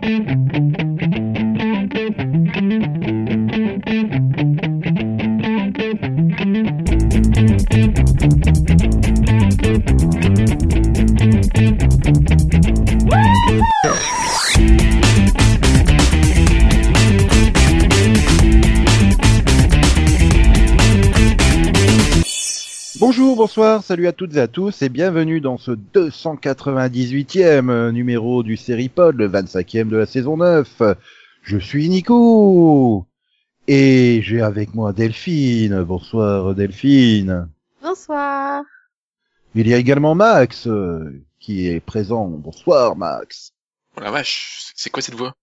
Thank you. Salut à toutes et à tous et bienvenue dans ce 298e numéro du Seripod, le 25e de la saison 9. Je suis Nico et j'ai avec moi Delphine. Bonsoir Delphine. Bonsoir. Il y a également Max euh, qui est présent. Bonsoir Max. Oh la vache, c'est quoi cette voix?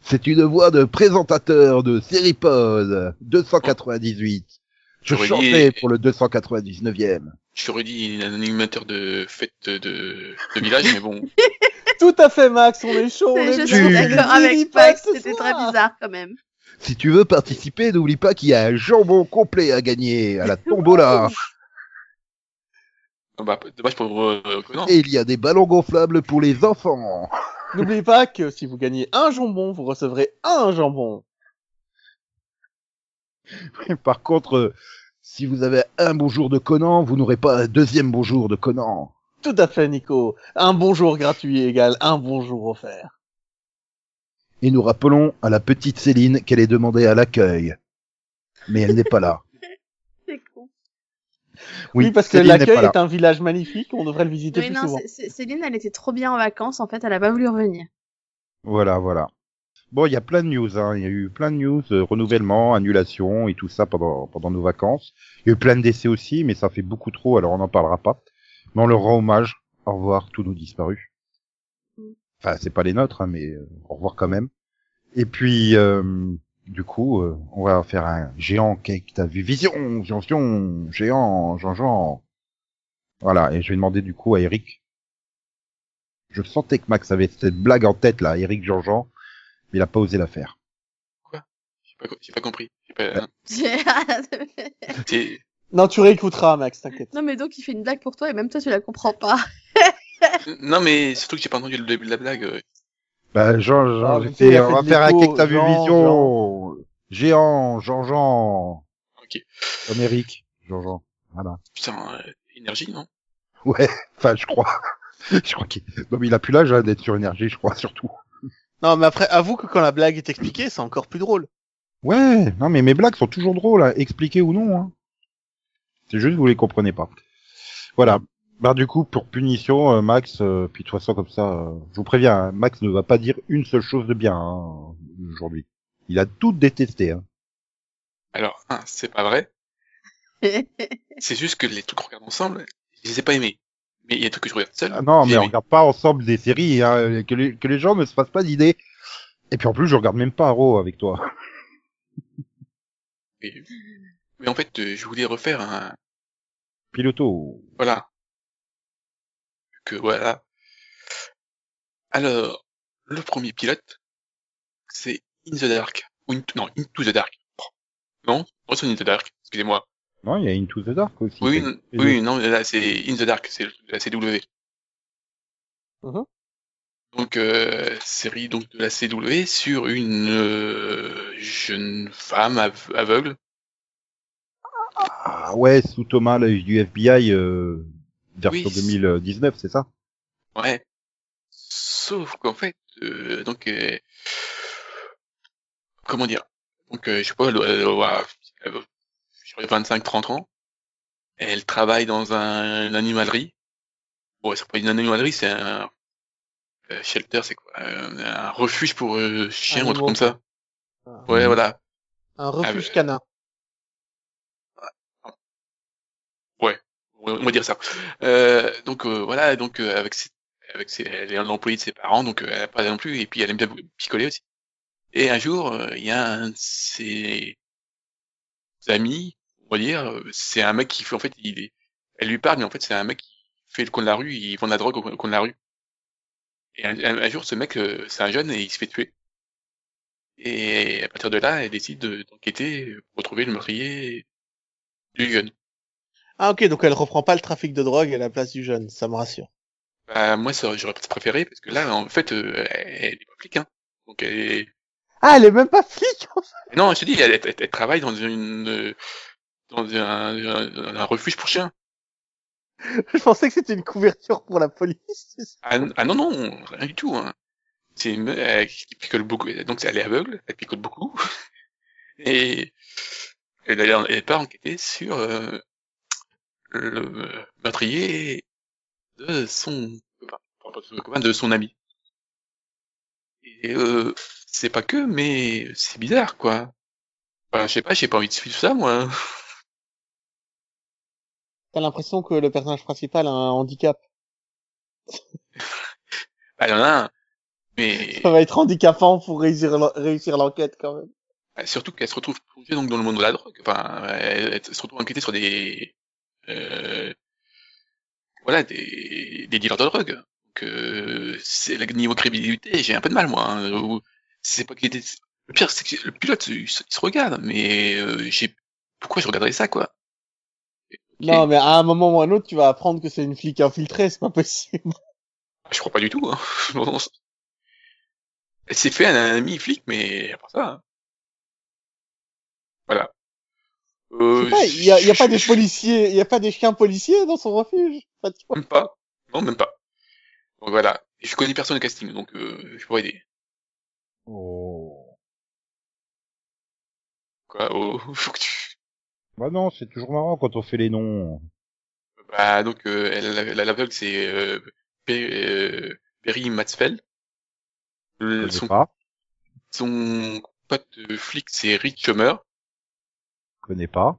C'est une voix de présentateur de Seripod 298. Je J'aurais chantais dit- pour le 299e. Je t'aurais dit un animateur de fête de, de village, mais bon. Tout à fait, Max, on est chaud. on est Je suis bien. d'accord avec Max, c'était très bizarre quand même. Si tu veux participer, n'oublie pas qu'il y a un jambon complet à gagner à la tombola. Ah Bah, dommage pour euh, Conan. Et il y a des ballons gonflables pour les enfants. N'oubliez pas que si vous gagnez un jambon, vous recevrez un jambon. Par contre, euh, si vous avez un bonjour de Conan, vous n'aurez pas un deuxième bonjour de Conan. Tout à fait, Nico. Un bonjour gratuit égale un bonjour offert. Et nous rappelons à la petite Céline qu'elle est demandée à l'accueil. Mais elle n'est pas là. C'est con. Oui, parce que Céline l'accueil est un village magnifique, on devrait le visiter Oui, plus non, souvent. Céline, elle était trop bien en vacances, en fait, elle a pas voulu revenir. Voilà, voilà. Bon, il y a plein de news, hein. Il y a eu plein de news, euh, renouvellement, annulation et tout ça pendant, pendant nos vacances. Il y a eu plein de décès aussi, mais ça fait beaucoup trop, alors on n'en parlera pas. Mais on leur rend hommage. Au revoir, tous nos disparus. Enfin, c'est pas les nôtres, hein, mais euh, au revoir quand même. Et puis, euh, du coup, euh, on va faire un géant cake. T'as vu Vision, Vision, géant, Jean-Jean. Voilà, et je vais demander du coup à Eric. Je sentais que Max avait cette blague en tête là, Eric Jean-Jean, mais il a pas osé la faire. J'ai pas, j'ai pas compris. J'ai pas, c'est- Non, tu réécouteras, Max, t'inquiète. non, mais donc il fait une blague pour toi et même toi tu la comprends pas. non, mais surtout que j'ai pas entendu le début de la blague. Bah, Jean, Jean, Ah, fait, on va faire un que t'as vu Jean, Vision, géant, Jean-Jean. Ok. Comme Eric, Jean-Jean. Voilà. Putain, euh, énergie, non? Ouais, enfin, je crois. je crois qu'il, non, mais il a plus l'âge hein, d'être sur énergie, je crois, surtout. Non, mais après, avoue que quand la blague est expliquée, c'est encore plus drôle. Ouais, non, mais mes blagues sont toujours drôles, hein, expliquées ou non. Hein. C'est juste que vous les comprenez pas. Voilà. Bah du coup, pour punition, euh, Max, euh, puis de toute façon comme ça, euh, je vous préviens, hein, Max ne va pas dire une seule chose de bien hein, aujourd'hui. Il a tout détesté. Hein. Alors, c'est pas vrai. C'est juste que les trucs qu'on regarde ensemble, je les ai pas aimés. Mais il y a des trucs que je regarde seul. Ah non, mais on regarde pas ensemble des séries, hein, que, les, que les gens ne se fassent pas d'idées. Et puis en plus, je regarde même pas Arrow avec toi. Mais, mais en fait, euh, je voulais refaire un, Piloto. voilà. Que voilà. Alors, le premier pilote, c'est In the Dark. Ou non, Into the Dark. Non, c'est In the Dark. Excusez-moi. Non, il y a Into the Dark aussi. Oui, n- oui, non, là, c'est In the Dark, c'est la CW. Mhm. Donc, euh, série donc de la CW sur une euh, jeune femme av- aveugle. Ah ouais, sous Thomas, l'œil du FBI, euh, version Oui. 2019, c'est ça? Ouais. Sauf qu'en fait, euh, donc, euh, comment dire? Donc, euh, je sais pas, elle doit, elle doit avoir elle doit- sur les 25-30 ans. Elle travaille dans un, une animalerie. Bon, c'est pas une animalerie, c'est un euh, shelter, c'est quoi Euh, Un refuge pour euh, chiens ou un truc comme ça. Ouais, voilà. Un refuge Ah, canin. on va dire ça. Euh, donc euh, voilà, donc euh, avec ses, avec ses, elle est un employé de ses parents, donc elle a pas non plus, et puis elle aime bien picoler aussi. Et un jour, il y a un de ses amis, on va dire, euh, c'est un mec qui fait en fait, il est, elle lui parle, mais en fait c'est un mec qui fait le coin de la rue, il vend de la drogue au coin de la rue. Et un, jour, ce mec, euh, c'est un jeune et il se fait tuer. Et à partir de là, elle décide de- d'enquêter pour retrouver le meurtrier du jeune. Ah ok, donc elle reprend pas le trafic de drogue à la place du jeune, ça me rassure. Bah, moi, ça, j'aurais peut-être préféré, parce que là, en fait, euh, elle, est pas flic, hein. Donc elle est... Ah, elle est même pas flic Non, je te dis, elle, elle- elle travaille dans une euh, dans un, un, un refuge pour chiens. Je pensais que c'était une couverture pour la police. Ah, ah non non, rien du tout. Hein. C'est une meuf, euh, qui picole beaucoup. Donc elle est aveugle, elle picole beaucoup. Et elle elle part enquêter sur euh, le meurtrier de son copain, enfin, pas de son copain, de son ami. Et euh, c'est pas que, mais c'est bizarre quoi. Enfin, je sais pas, j'ai pas envie de suivre ça moi. T'as l'impression que le personnage principal a un handicap. Bah, il y en a un, mais Ça va être handicapant pour réussir l'en- réussir l'enquête quand même. Euh, Surtout qu'elle se retrouve plongée donc dans le monde de la drogue. Enfin, elle, se retrouve enquêtée sur des, euh, voilà, des, des dealers de drogue. Donc, euh, c'est le niveau crédibilité, j'ai un peu de mal moi. Hein, c'est pas qu'il était. Le pire, c'est que le pilote, il se, regarde, mais euh, j'ai. Pourquoi je regarderais ça, quoi? Non, mais à un moment ou à un autre, tu vas apprendre que c'est une flic infiltrée, c'est pas possible. Je crois pas du tout. Hein. Elle s'est fait un ami flic, mais à part ça. hein. Voilà. Euh, il y a, y a pas des policiers, il y a pas des chiens policiers dans son refuge? Pas de- Même pas. Non, même pas. Donc voilà. Je connais personne au casting, donc euh, je pourrais aider. Oh. Quoi? Oh, faut que tu... Bah non, c'est toujours marrant quand on fait les noms. Bah donc euh, l'aveugle c'est euh, Pe- euh, Perry Matsfeld. Le- connais Son, pas. son pote flic c'est Rich Schumer. Je connais pas.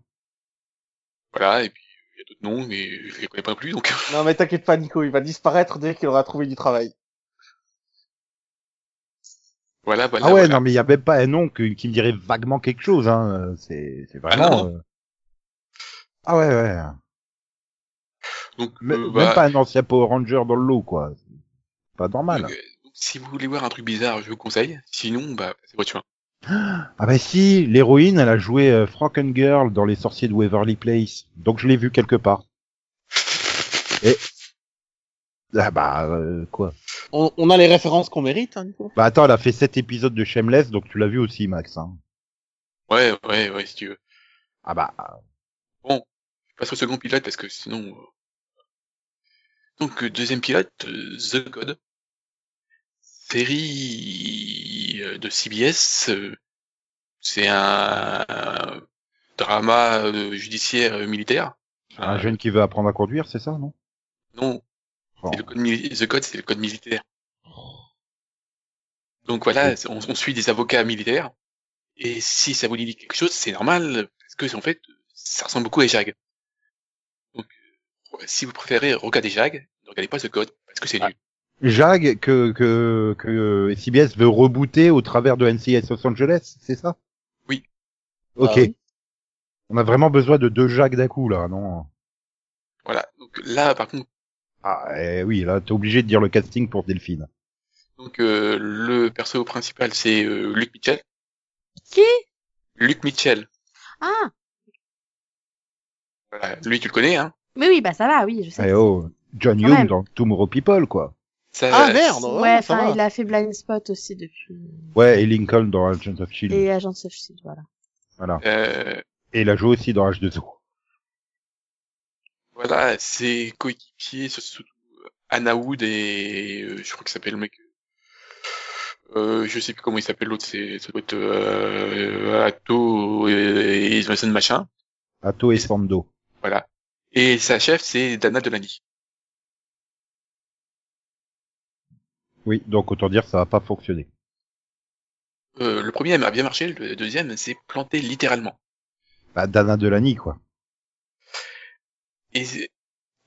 Voilà. Et puis il y a d'autres noms, mais je les connais pas non plus. Donc Non, mais t'inquiète pas, Nico, il va disparaître dès qu'il aura trouvé du travail. voilà, voilà. ah ouais, voilà. non mais il y a même pas un nom que- qui me dirait vaguement quelque chose. Hein. C'est c'est vraiment. non. euh, Ah ouais ouais. Donc euh, Même bah, pas un ancien Power Ranger dans le lot quoi. Pas normal. donc, euh, donc, si vous voulez voir un truc bizarre, je vous conseille. Sinon, bah c'est votre choix. Ah bah si, l'héroïne, elle a joué euh, Girl dans Les Sorciers de Waverly Place. Donc je l'ai vu quelque part. Et ah bah euh, quoi? On, on a les références qu'on mérite, hein, Nico. Bah attends, elle a fait sept épisodes de Shameless, donc tu l'as vu aussi, Max. Hein. Ouais, ouais, ouais, si tu veux. Ah bah passe au second pilote parce que sinon. euh, Donc euh, deuxième pilote, euh, The God, série de CBS. C'est un, drama judiciaire militaire. un jeune qui veut apprendre à conduire, c'est ça, non? Non, Oh. le code The Code, c'est le code militaire. Donc voilà, on, on suit des avocats militaires. Et si ça vous dit quelque chose, c'est normal, parce que en fait, ça ressemble beaucoup à Jag. Si vous préférez regarder Jag, ne regardez pas The Code, parce que c'est Ah. nul. Jag que que que CBS veut rebooter au travers de NCIS Los Angeles, c'est ça? Oui. Ok. Ah oui. On a vraiment besoin de deux Jag d'un coup là, non? Voilà. Donc là, par contre, Ah eh oui, là t'es obligé de dire le casting pour Delphine. donc euh, le perso principal, c'est euh, Luke Mitchell. Qui? Luke Mitchell. Ah, Voilà. Lui, tu le connais, hein? Mais oui, bah ça va, oui, je sais. Eh oh, John Quand Young même. dans Tomorrow People quoi. ça, Ah merde Ouais, ouais, ça enfin, va. il a fait Blind Spot aussi depuis. Ouais, et Lincoln dans Agents of Shield. Et Agents of Shield, voilà. Voilà. Euh, Et il a joué aussi dans H2O. Voilà, ses coéquipiers, surtout Anna Wood et euh, je crois qu'il s'appelle le mec. Euh, je sais plus comment il s'appelle l'autre, c'est ça doit être euh, Atto et, et Mason machin. Atto et Sando. Voilà. Et sa chef c'est Dana Delany. Oui, donc autant dire ça va pas fonctionner. Euh, le premier a bien marché, le deuxième s'est planté littéralement. Bah, Dana Delany quoi. Et,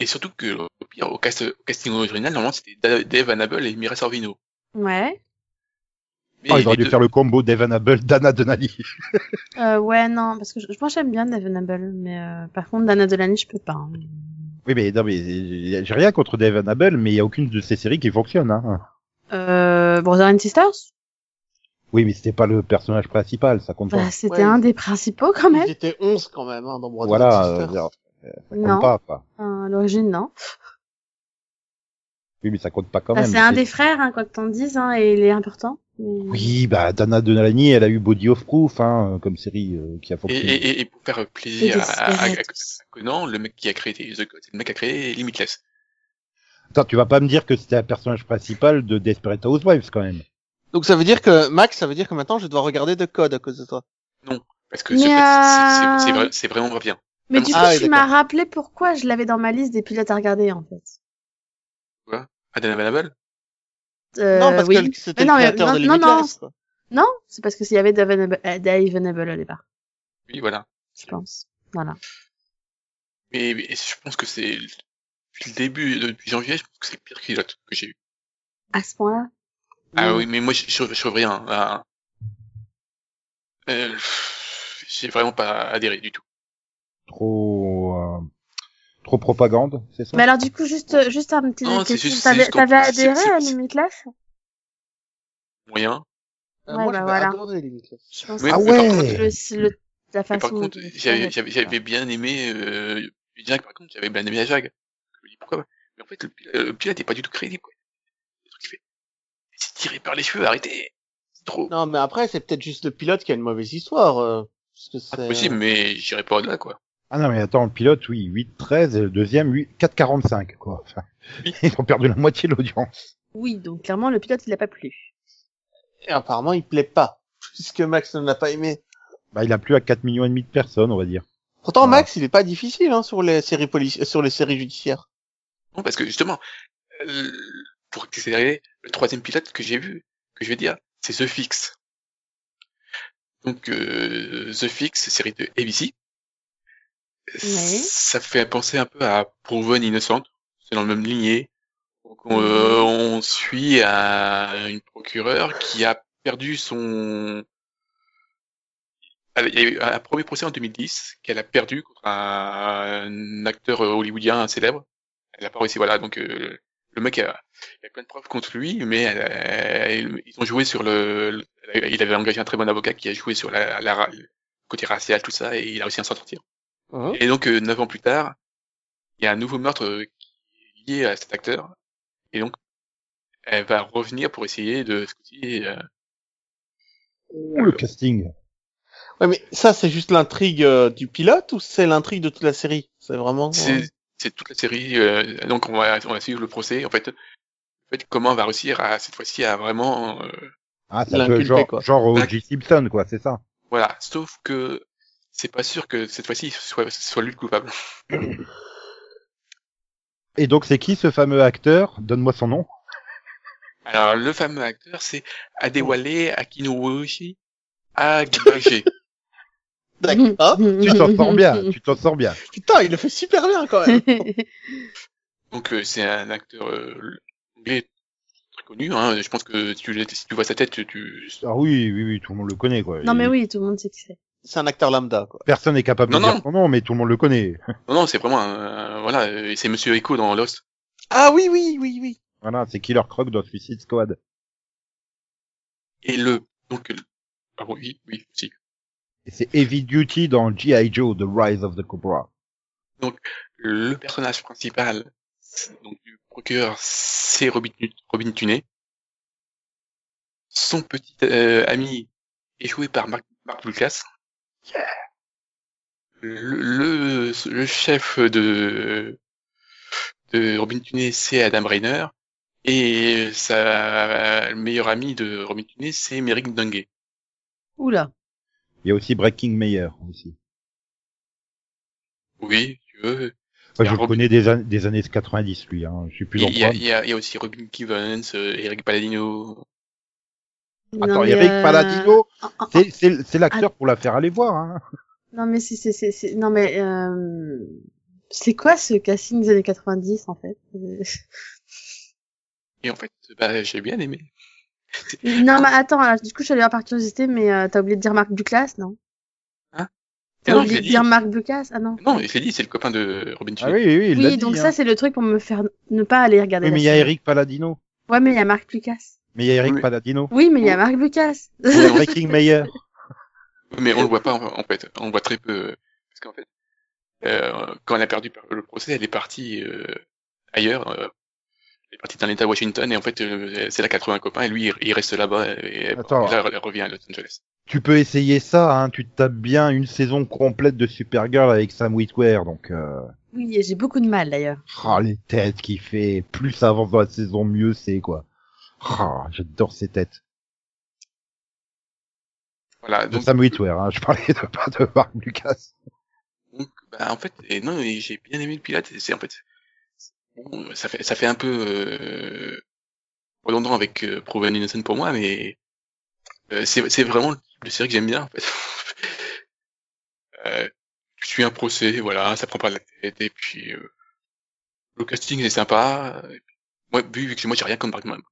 et surtout que au pire, au, cast, au casting original, normalement c'était Da- Dave Annable et Mira Sorvino. Ouais. Mais Ah, ils auraient dû deux- faire le combo Devon Abel, Dana Delany. Euh, ouais, non, parce que je, moi j'aime bien Devonable, mais euh, par contre Dana Delany, je peux pas. hein. Oui, mais non, mais j'ai rien contre Devon Abel, mais il y a aucune de ces séries qui fonctionne. Hein. Euh, Brother and Sisters? Oui, mais c'était pas le personnage principal, ça compte bah, pas. C'était Ouais. un des principaux quand même. Ils étaient 11 quand même, hein, dans Brother Voilà, and euh, Sisters. ça compte Non. pas quoi. Euh, à l'origine, non. Oui, mais ça compte pas quand Bah, même. c'est un des frères, hein, quoi que t'en dises, hein, et il est important. Mais- Oui, bah Dana Delany, elle a eu Body of Proof, hein, comme série euh, qui a Et, fonctionné. et, et- et pour faire plaisir à, à, à, Desperate. à Conan, le mec qui a créé The le mec qui a créé Limitless. Attends, tu vas pas me dire que c'était un personnage principal de Desperate Housewives quand même. Donc ça veut dire que, Max, ça veut dire que maintenant je dois regarder de code à cause de toi. Parce que c'est c'est- c'est- euh, c'est vrai- vraiment pas bien. Mais du coup, Ah oui, tu m'as rappelé pourquoi je l'avais dans ma liste des pilotes à regarder, en fait. Adam Available Euh, non, parce oui. que c'était le créateur de non, Limitless. Non, c'est parce que s'il y avait Dave Venable, euh, Venable au départ, Oui, voilà. je pense. Voilà. Mais, mais je pense que c'est depuis le début, depuis janvier, je pense que c'est le pire pilote que j'ai eu. À ce point-là? Ah oui, mais moi, je, je, je trouve rien. là. Euh, j'ai vraiment pas adhéré du tout. Trop, euh, trop propagande, c'est ça? Mais alors, du coup, juste, euh, juste un petit Non, juste- T'avais adhéré à Limitless? Moyen. Euh, Ouais, moi, bah voilà. adoré Limitless. Oui, Ah ouais. contre- le, le, la Mais façon. par contre, j'avais, j'avais, j'avais bien aimé, euh, que par contre, j'avais bien aimé la Jag. Je me dis pourquoi Mais en fait, le, pil- le pilote est pas du tout crédible, quoi. Le truc qui fait, c'est tiré par les cheveux, arrêtez. C'est trop. Non, mais après, c'est peut-être juste le pilote qui a une mauvaise histoire. euh, parce que Pas c'est... possible, mais j'irai pas au-delà, quoi. Ah non, mais attends, le pilote, oui, 8-13, et le deuxième, 8 4-45, quoi. Enfin, ils ont perdu la moitié de l'audience. Oui, donc clairement, le pilote, il a pas plu. Et apparemment, il plaît pas. Puisque Max ne l'a pas aimé. Bah, il a plu à 4 millions et demi de personnes, on va dire. Pourtant. Max, il est pas difficile, hein, sur les séries polici- sur les séries judiciaires. Non, parce que justement, euh, pour accélérer, le troisième pilote que j'ai vu, que je vais dire, c'est The Fix. Donc, euh, The Fix, série de ABC. Ça fait penser un peu à Proven Innocent. C'est dans le même lignée. Donc, on, euh, on suit un- une procureure qui a perdu son... Elle- Il y a eu un premier procès en 2010 qu'elle a perdu contre un, un acteur hollywoodien célèbre. Elle a pas réussi, voilà. Donc euh, le mec, a, il a plein de preuves contre lui, mais elle- elle- ils ont joué sur le, le- Il avait engagé un très bon avocat qui a joué sur la, la- le côté racial, tout ça, et il a réussi à s'en sortir. Hein Et donc, euh, neuf ans plus tard, il y a un nouveau meurtre euh, qui est lié à cet acteur. Et donc, elle va revenir pour essayer de coup-ci, euh, Ouh, le casting. Ouais, mais ça, c'est juste l'intrigue euh, du pilote ou c'est l'intrigue de toute la série? C'est vraiment. c'est c'est toute la série. euh, donc, on va, on va suivre le procès. En fait, en fait, comment on va réussir à cette fois-ci à vraiment, euh, Ah, ça genre, quoi. genre O.J. Simpson, quoi, c'est ça. voilà. Sauf que c'est pas sûr que cette fois-ci ce soit, ce soit lui le coupable. Et donc, c'est qui ce fameux acteur? Donne-moi son nom. Alors, le fameux acteur, c'est Adewale Akinwoshi Agbaje. D'accord. Ah, Tu t'en sors bien, tu t'en sors bien. putain, il le fait super bien quand même. Donc, euh, c'est un acteur euh, anglais très connu. Hein. Je pense que si tu, si tu vois sa tête, tu... Ah oui, oui, oui, tout le monde le connaît, quoi. non, mais oui, tout le monde sait qui c'est. C'est un acteur lambda, quoi. Personne n'est capable Non, de dire non. son nom, mais tout le monde le connaît. Non, non, c'est vraiment un... Voilà, euh, c'est Monsieur Echo dans Lost. Ah oui, oui, oui, oui. Voilà, c'est Killer Croc dans Suicide Squad. Et le... Donc, euh, ah oui, oui, si. Et c'est Heavy Duty dans G.I. Joe, The Rise of the Cobra. Le personnage principal donc, du procureur, c'est Robin, Robin Tunney. Son petit euh, ami est joué par Mark, Mark Lucas. Le, chef de, de Robin Tunney, c'est Adam Rainer. Et sa meilleure amie de Robin Tunney, c'est Merrick Dungy. Oula. Il y a aussi Breaking Mayer, aussi. Oui, tu veux. Je le Robin- connais des, an- des années 90, lui, hein. Je suis plus en Il y, y y a aussi Robin Givens, euh, Eric Palladino. Attends, Eric euh, Palladino, ah, ah, c'est, l'acteur pour la faire aller voir, hein. Non, mais c'est, c'est, c'est, c'est- non, mais, euh... c'est quoi ce casting des années 90, en fait? Et en fait, bah, j'ai bien aimé. non, mais attends, du coup, je suis voir par curiosité, mais euh, t'as oublié de dire Marc Duclas, non? Hein? T'as oublié de dit. dire Marc Duclas? Ah non. Non, je l'ai dit, c'est le copain de Robin Ah Tunney. oui, oui, oui, il l'a Oui, dit, donc hein. ça, c'est le truc pour me faire ne pas aller regarder Oui, mais il y a. Eric Palladino. Ouais, mais il y a Marc Ducas. Mais il y a Eric Oui. Oui, mais il y a Marc. Il y a Breaking Mayer. Mais on le voit pas, en fait. On le voit très peu. Parce qu'en fait, euh, quand elle a perdu le procès, elle est partie euh, ailleurs. euh, Elle est partie dans l'état Washington et en fait, euh, c'est là qu'elle trouve un copain et lui, il- reste là-bas et, Attends. et là, elle revient à Los Angeles. Tu peux essayer ça, hein. Tu te tapes bien une saison complète de Supergirl avec Sam Witwer, donc. Euh... Oui, j'ai beaucoup de mal d'ailleurs. Ah, les têtes qu'il fait. Plus ça avance dans la saison, mieux c'est quoi. Ah, j'adore ces têtes. Voilà, De donc, Sam Witwer, hein. Je parlais de pas de Mark Lucas. donc bah, en fait, et non, j'ai bien aimé le pilote. C'est en fait, bon, ça fait, ça fait un peu euh, redondant avec euh, Proven Innocent pour moi, mais euh, c'est, vraiment le type de série que j'aime bien. En fait. euh, je suis un procès, voilà, ça prend pas la tête et puis euh, le casting est sympa. Et puis, moi, vu, vu que moi j'ai rien contre Mark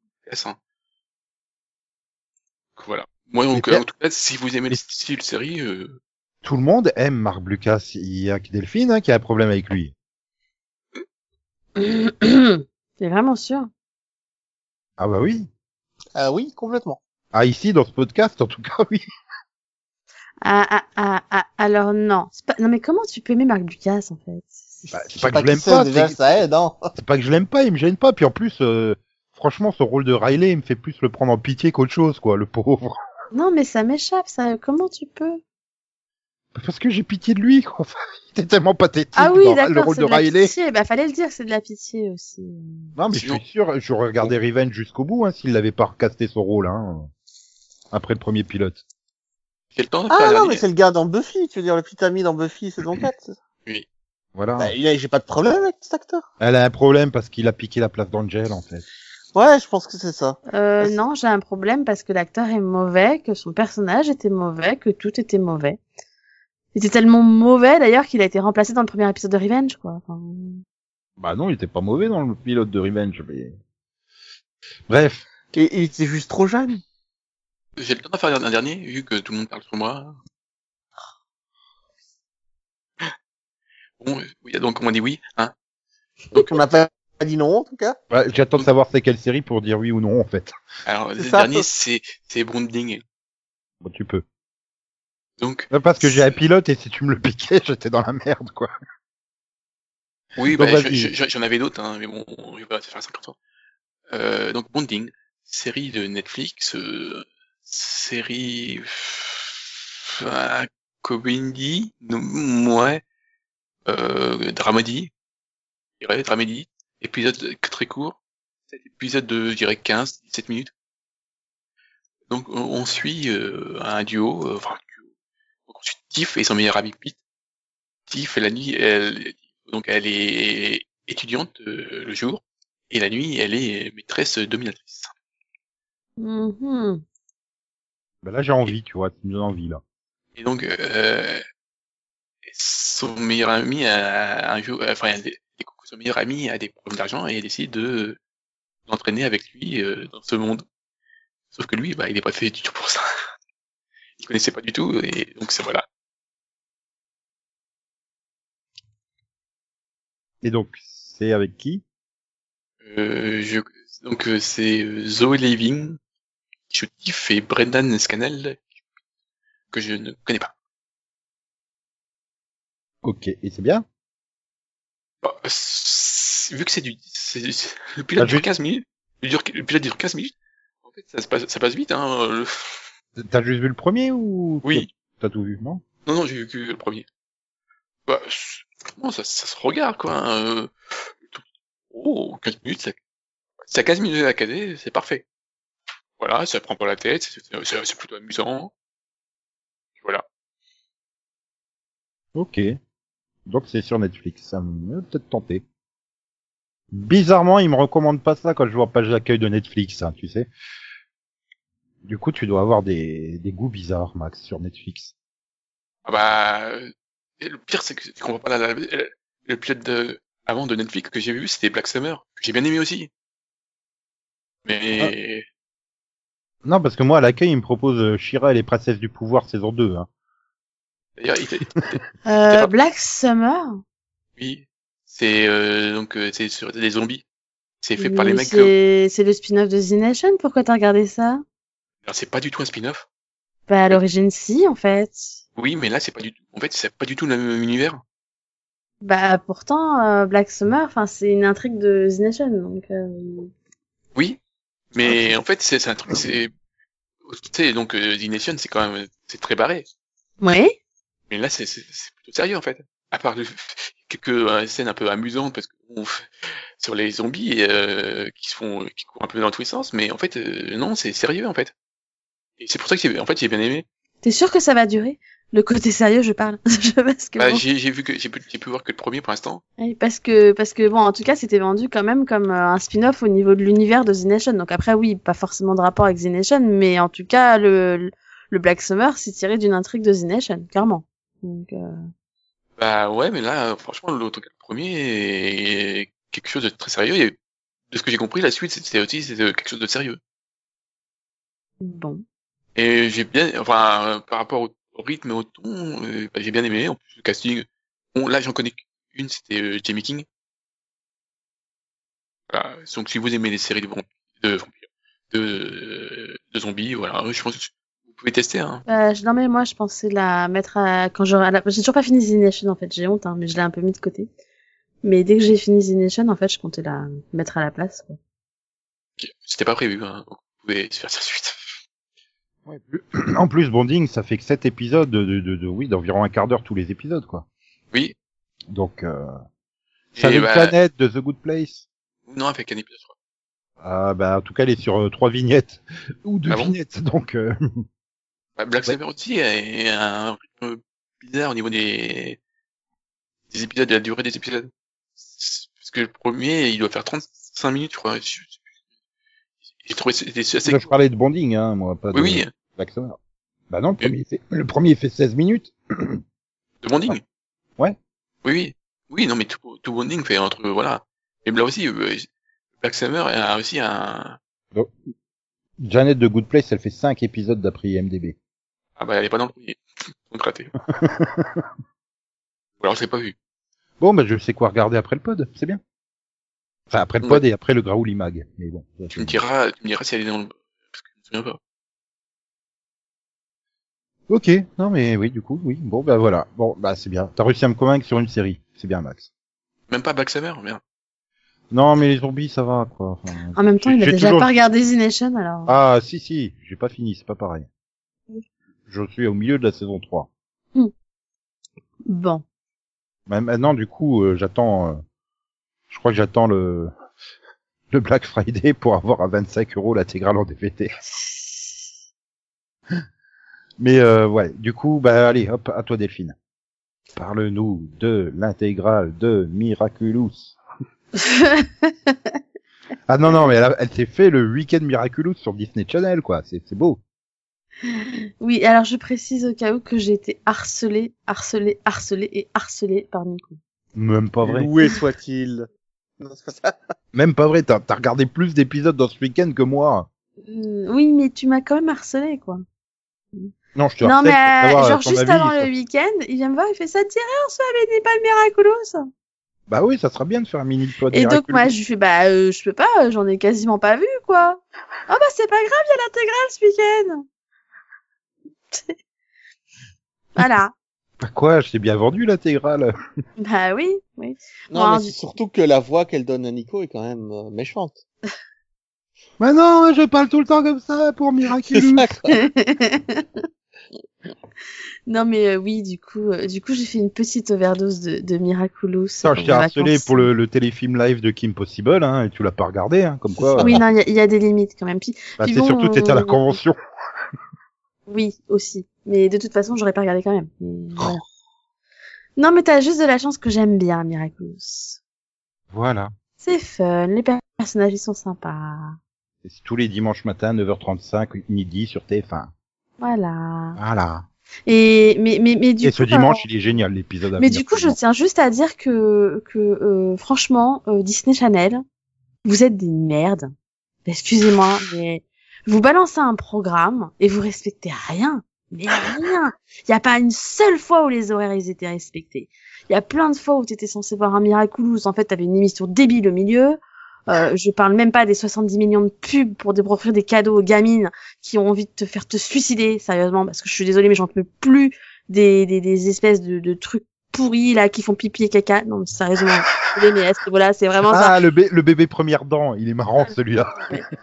Voilà. Moi, donc, en tout cas, si vous aimez les styles série, euh, Tout le monde aime Marc Lucas. Il y a que Delphine hein, qui a un problème avec lui. C'est vraiment sûr. Ah bah oui. Ah oui, complètement. Ah ici dans ce podcast en tout cas oui. Ah, ah, ah, ah, alors non. Pas... Non mais comment tu peux aimer Marc Lucas en fait? C'est- Bah, c'est- pas que je l'aime pas. déjà, c'est- ça aide, hein. C'est pas que je l'aime pas, il me gêne pas. Puis en plus, euh, franchement, son rôle de Riley il me fait plus le prendre en pitié qu'autre chose, quoi, le pauvre. Non mais ça m'échappe, ça. Comment tu peux? Parce que j'ai pitié de lui, quoi. Il était tellement pathétique Ah oui, dans le d'accord, rôle c'est de de la Riley. pitié. Bah fallait le dire, c'est de la pitié aussi. Non, mais je suis sûr, j'aurais regardé Revenge jusqu'au bout, hein, s'il l'avait pas recasté son rôle, hein, après le premier pilote. le temps de Ah non, dernière. mais c'est le gars dans Buffy, tu veux dire le petit ami dans Buffy saison 4. c'est ça? Voilà. Bah, il a- j'ai pas de problème avec cet acteur. Elle a un problème parce qu'il a piqué la place d'Angel, en fait. Ouais, je pense que c'est ça. Euh, Ah, non, j'ai un problème parce que l'acteur est mauvais, que son personnage était mauvais, que tout était mauvais. Il était tellement mauvais d'ailleurs qu'il a été remplacé dans le premier épisode de Revenge, quoi. Enfin, Bah non, il était pas mauvais dans le pilote de Revenge, mais... Bref. Et il était juste trop jeune. J'ai le temps d'en faire un dernier, vu que tout le monde parle sur moi. Bon, euh, oui, donc on m'a dit oui, hein. Donc on n'a pas dit non en tout cas. Ouais, J'attends de savoir c'est quelle série pour dire oui ou non, en fait. Alors, le ça. dernier, c'est, c'est Bonding. Bon, tu peux. Donc, Parce que j'ai un pilote et si tu me le piquais, j'étais dans la merde, quoi. oui, Donc, bah, vas-y. je- je- j'en avais d'autres, hein, mais bon, je vais pas faire 50 ans. Euh, donc Bonding, série de Netflix, euh, série, euh, comédie, non, ouais, euh, dramedy, je dirais, dramedy, épisode très court, cet épisode de, je dirais, 15, 17 minutes. Donc, on, on suit, euh, un duo, euh, enfin, un duo. Donc, on suit Tiff et son meilleur ami Pete. Tiff, la nuit, elle, donc, elle est étudiante, euh, le jour, et la nuit, elle est maîtresse dominatrice. mhm. Bah là, j'ai envie, tu vois, tu me donnes envie, là. Et donc, euh, son meilleur ami a un jour, enfin, il découvre que son meilleur ami a des problèmes d'argent et il décide de d'entraîner avec lui euh, dans ce monde. Sauf que lui, bah, il est pas fait du tout pour ça. Il connaissait pas du tout et donc c'est voilà. Et donc, c'est avec qui? Euh, je, donc euh, c'est euh, Zoe Leving, je kiffe et Brendan Scannell que je ne connais pas. Ok, et c'est bien? C'est- vu que c'est du, le pilote Bah, dure je- 15 minutes, le, dure, le pilote dure 15 minutes, en fait, ça, se passe, ça passe vite, hein, le- T'as juste vu le premier ou? Oui. T'as tout vu, non? Non, non, j'ai vu que le premier. Bah, non, ça, ça se regarde, quoi, hein, euh, oh, 15 minutes, ça, à 15 minutes de la cadet, c'est parfait. Voilà, ça prend pas la tête, c'est plutôt amusant. Voilà. Ok. Donc c'est sur Netflix, ça me peut-être tenter. Bizarrement, ils me recommandent pas ça quand je vois page d'accueil de Netflix, hein, tu sais. Du coup, tu dois avoir des, des goûts bizarres, Max, sur Netflix. Ah bah, et le pire, c'est que, qu'on voit pas la, la- le pilote de, avant de Netflix que j'ai vu, c'était Black Summer, que j'ai bien aimé aussi. Mais, Non, parce que moi, à l'accueil, ils me proposent euh, Shira et les princesses du pouvoir saison 2. Hein. D'ailleurs, il, Euh, Black Summer. oui, c'est, euh, donc, euh, c'est sur des zombies. C'est fait par les mecs, euh, C'est le spin-off de The Nation. Pourquoi t'as regardé ça? Alors c'est pas du tout un spin-off. Bah à l'origine si en fait. Oui, mais là, c'est pas du tout, en fait, c'est pas du tout le même univers. Bah pourtant, euh, Black Summer, enfin c'est une intrigue de The Nation, donc. euh, Oui, mais en fait, c'est un truc, c'est, tu sais, donc euh, The Nation, c'est quand même, c'est très barré. Oui. Mais là, c'est plutôt sérieux en fait. À part le- quelques euh, scènes un peu amusantes parce que bon, sur les zombies euh, qui se font, qui courent un peu dans tous les sens, mais en fait, euh, non, c'est sérieux en fait. Et c'est pour ça que j'ai, en fait, j'ai bien aimé. T'es sûr que ça va durer? Le côté sérieux, je parle. Je- parce que Bah, bon, j'ai vu que j'ai pu, j'ai pu voir que le premier pour l'instant. oui, parce que parce que bon, en tout cas, c'était vendu quand même comme euh, un spin-off au niveau de l'univers de The Nation. Donc après, oui, pas forcément de rapport avec The Nation, mais en tout cas, le le Black Summer, c'est tiré d'une intrigue de The Nation, clairement. Donc, euh, Bah ouais, mais là, franchement, l'autre le premier est quelque chose de très sérieux. Et de ce que j'ai compris, la suite, c'était aussi quelque chose de sérieux. bon. Et j'ai bien, enfin, euh, par rapport au, rythme et au ton, euh, bah, j'ai bien aimé. En plus, le casting, bon, là, j'en connais une, c'était Jamie King. Voilà. Donc, si vous aimez les séries de de, vampires, de, de zombies, voilà, je pense que pouvez tester, hein. Euh, je- non mais moi, je pensais la mettre à quand j'aurai. la- J'ai toujours pas fini The Nation en fait. J'ai honte, hein, mais je l'ai un peu mis de côté. Mais dès que j'ai fini The Nation, en fait, je comptais la mettre à la place. Quoi. C'était pas prévu, hein. Vous pouvez se faire sa suite. Ouais, plus- en plus, Bonding, ça fait que 7 épisodes de, de, de, de- oui, d'environ un quart d'heure tous les épisodes, quoi. Oui. Donc, euh, ça bah, Planète de The Good Place. non, avec un épisode, je crois. Ah, bah, en tout cas, elle est sur euh, trois vignettes. Ou deux Ah bon? vignettes, donc, euh, Bah, Black Ouais. Summer aussi a un rythme bizarre au niveau des, des épisodes, de la durée des épisodes. Parce que le premier, il doit faire 35 minutes, je crois. J'ai trouvé c'était assez... là, je parlais de Bonding, hein, moi, pas de Oui, oui, Black Summer. Bah non, le premier, fait, le premier fait 16 minutes. de bonding. Ouais. Oui, oui. Oui, non, mais tout, tout bonding fait entre, voilà. Et là aussi, euh, Black Summer a aussi un... Janet de Good Place, elle fait 5 épisodes d'après IMDB. Ah bah, elle est pas dans le premier. Donc raté. Ou alors, je l'ai pas vu. Bon, bah, je sais quoi regarder après le pod, c'est bien. Enfin, après le pod et après le Graouli Mag. Mais bon. ça, Tu me diras, tu me diras si elle est dans le... Parce que je me souviens pas. Ok, non mais oui, du coup, oui. Bon, bah voilà. Bon, bah c'est bien. T'as réussi à me convaincre sur une série. C'est bien, Max. Même pas Black Summer, merde. Non, mais les zombies, ça va, quoi. Enfin, En même temps, il a déjà toujours- pas regardé The Nation, alors. Ah, si, si, j'ai pas fini, c'est pas pareil. Je suis au milieu de la saison 3. Bon. Ma- Maintenant, du coup, euh, j'attends, euh, je crois que j'attends le, le Black Friday pour avoir à 25 euros l'intégrale en DVD. Mais euh, ouais, du coup, bah allez, hop, à toi Delphine. Parle-nous de l'intégrale de Miraculous. Ah non, non, mais elle, elle s'est fait le week-end Miraculous sur Disney Channel, quoi. C'est c'est beau. Oui, alors je précise au cas où que j'ai été harcelée, harcelée, harcelée et harcelée par Nico. Même pas vrai. Loué soit-il. Non, c'est pas ça. Même pas vrai. T'as as regardé plus d'épisodes dans ce week-end que moi. Euh, oui, mais tu m'as quand même harcelée, quoi. Non, je te non, mais euh, genre juste avis avant le week-end, il vient me voir, il fait ça dirait, on se fait avec pas Miraculous. Bah oui, ça sera bien de faire un mini pod Et donc moi je lui fais bah euh, je peux pas, j'en ai quasiment pas vu quoi. Ah bah c'est pas grave, il y a l'intégrale ce week-end. voilà. Bah quoi, je t'ai bien vendu l'intégrale. Bah oui, oui. Non, Bon, mais c'est surtout que la voix qu'elle donne à Nico est quand même euh, méchante. Bah non, je parle tout le temps comme ça pour Miraculous. non mais euh, oui, du coup, euh, du coup j'ai fait une petite overdose de, de Miraculous. Ça, je t'ai harcelé pour le, le téléfilm live de Kim Possible, hein, et tu l'as pas regardé, hein, comme quoi. Oui, non, il y a- il y, a des limites quand même. Puis, bah, puis c'est bon, surtout t'étais à la convention. Oui, aussi. Mais de toute façon, j'aurais pas regardé quand même. Mais voilà. Non, mais t'as juste de la chance que j'aime bien Miraculous. Voilà. C'est fun, les personnages ils sont sympas. C'est tous les dimanches matin, 9h35, midi sur TF1. Voilà. Voilà. Et mais mais mais du et coup, ce dimanche, euh, il est génial, l'épisode mais du coup, je tiens juste à dire que que euh, franchement, euh, Disney Channel, vous êtes des merdes. Excusez-moi, mais vous balancez un programme et vous respectez rien. Mais rien. Il y a pas une seule fois où les horaires ils étaient respectés. Il y a plein de fois où t'étais censé voir un Miraculous, en fait t'avais une émission débile au milieu. Euh, je parle même pas des 70 millions de pubs pour pour offrir des cadeaux aux gamines qui ont envie de te faire te suicider, sérieusement, parce que je suis désolée mais j'en peux plus des, des, espèces de trucs pourris là qui font pipi et caca. Non, mais sérieusement, mais à ce niveau-là, c'est vraiment ça. Ah, le, bé- le bébé première dent, il est marrant celui-là.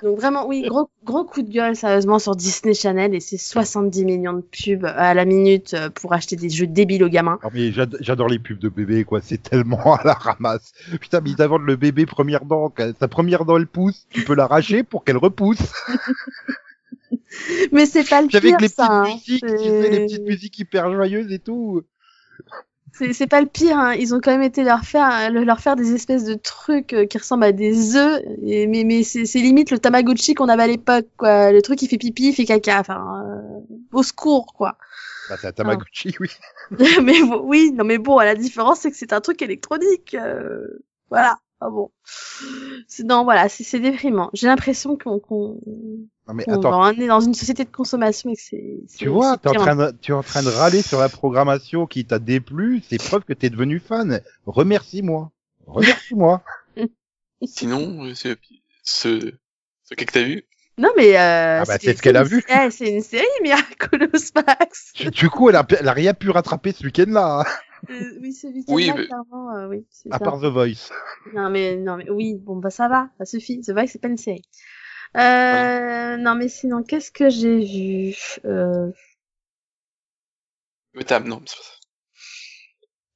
Donc vraiment, oui, gros, gros coup de gueule, sérieusement, sur Disney Channel et c'est 70 millions de pubs à la minute euh, pour acheter des jeux débiles aux gamins. Non, mais j'ad- j'adore les pubs de bébé, quoi. C'est tellement à la ramasse. Putain, mais ils t'inventent le bébé première dent. Sa première dent, elle pousse. Tu peux l'arracher pour qu'elle repousse. Mais c'est pas le pire, avec les petites ça. hein. musiques, tu sais, les petites musiques hyper joyeuses et tout. C'est pas le pire, hein. ils ont quand même été leur faire, le- leur faire des espèces de trucs euh, qui ressemblent à des œufs, et, mais, mais c'est limite le Tamagotchi qu'on avait à l'époque, quoi. Le truc qui fait pipi, il fait caca, enfin, euh, au secours, quoi. Bah, c'est un Tamagotchi, oui. mais bon, oui, non mais bon, la différence c'est que c'est un truc électronique, euh, voilà. Ah bon. C'est- Non, voilà, c'est déprimant. J'ai l'impression qu'on qu'on Non, mais qu'on attends. on est dans une société de consommation et que c'est. c'est- Tu vois, c'est t'es en train de, tu es en train de râler sur la programmation qui t'a déplu. C'est preuve que t'es devenu fan. Remercie-moi. Remercie-moi. Sinon, euh, ce, ce, que t'as vu, Non mais euh, Ah bah, c'est ce qu'elle a une- vu. eh, c'est une série Miraculous Max. du coup, elle a, elle a rien pu rattraper ce week-end-là. hein, Euh, oui, ce week-end Oui, là, mais- clairement, euh, oui. c'est à ça. part The Voice. Non mais non mais oui, bon bah ça va, ça suffit. C'est vrai que c'est pas une série. Euh, non mais sinon, qu'est-ce que j'ai vu? Euh, mais t'as, non, c'est pas ça.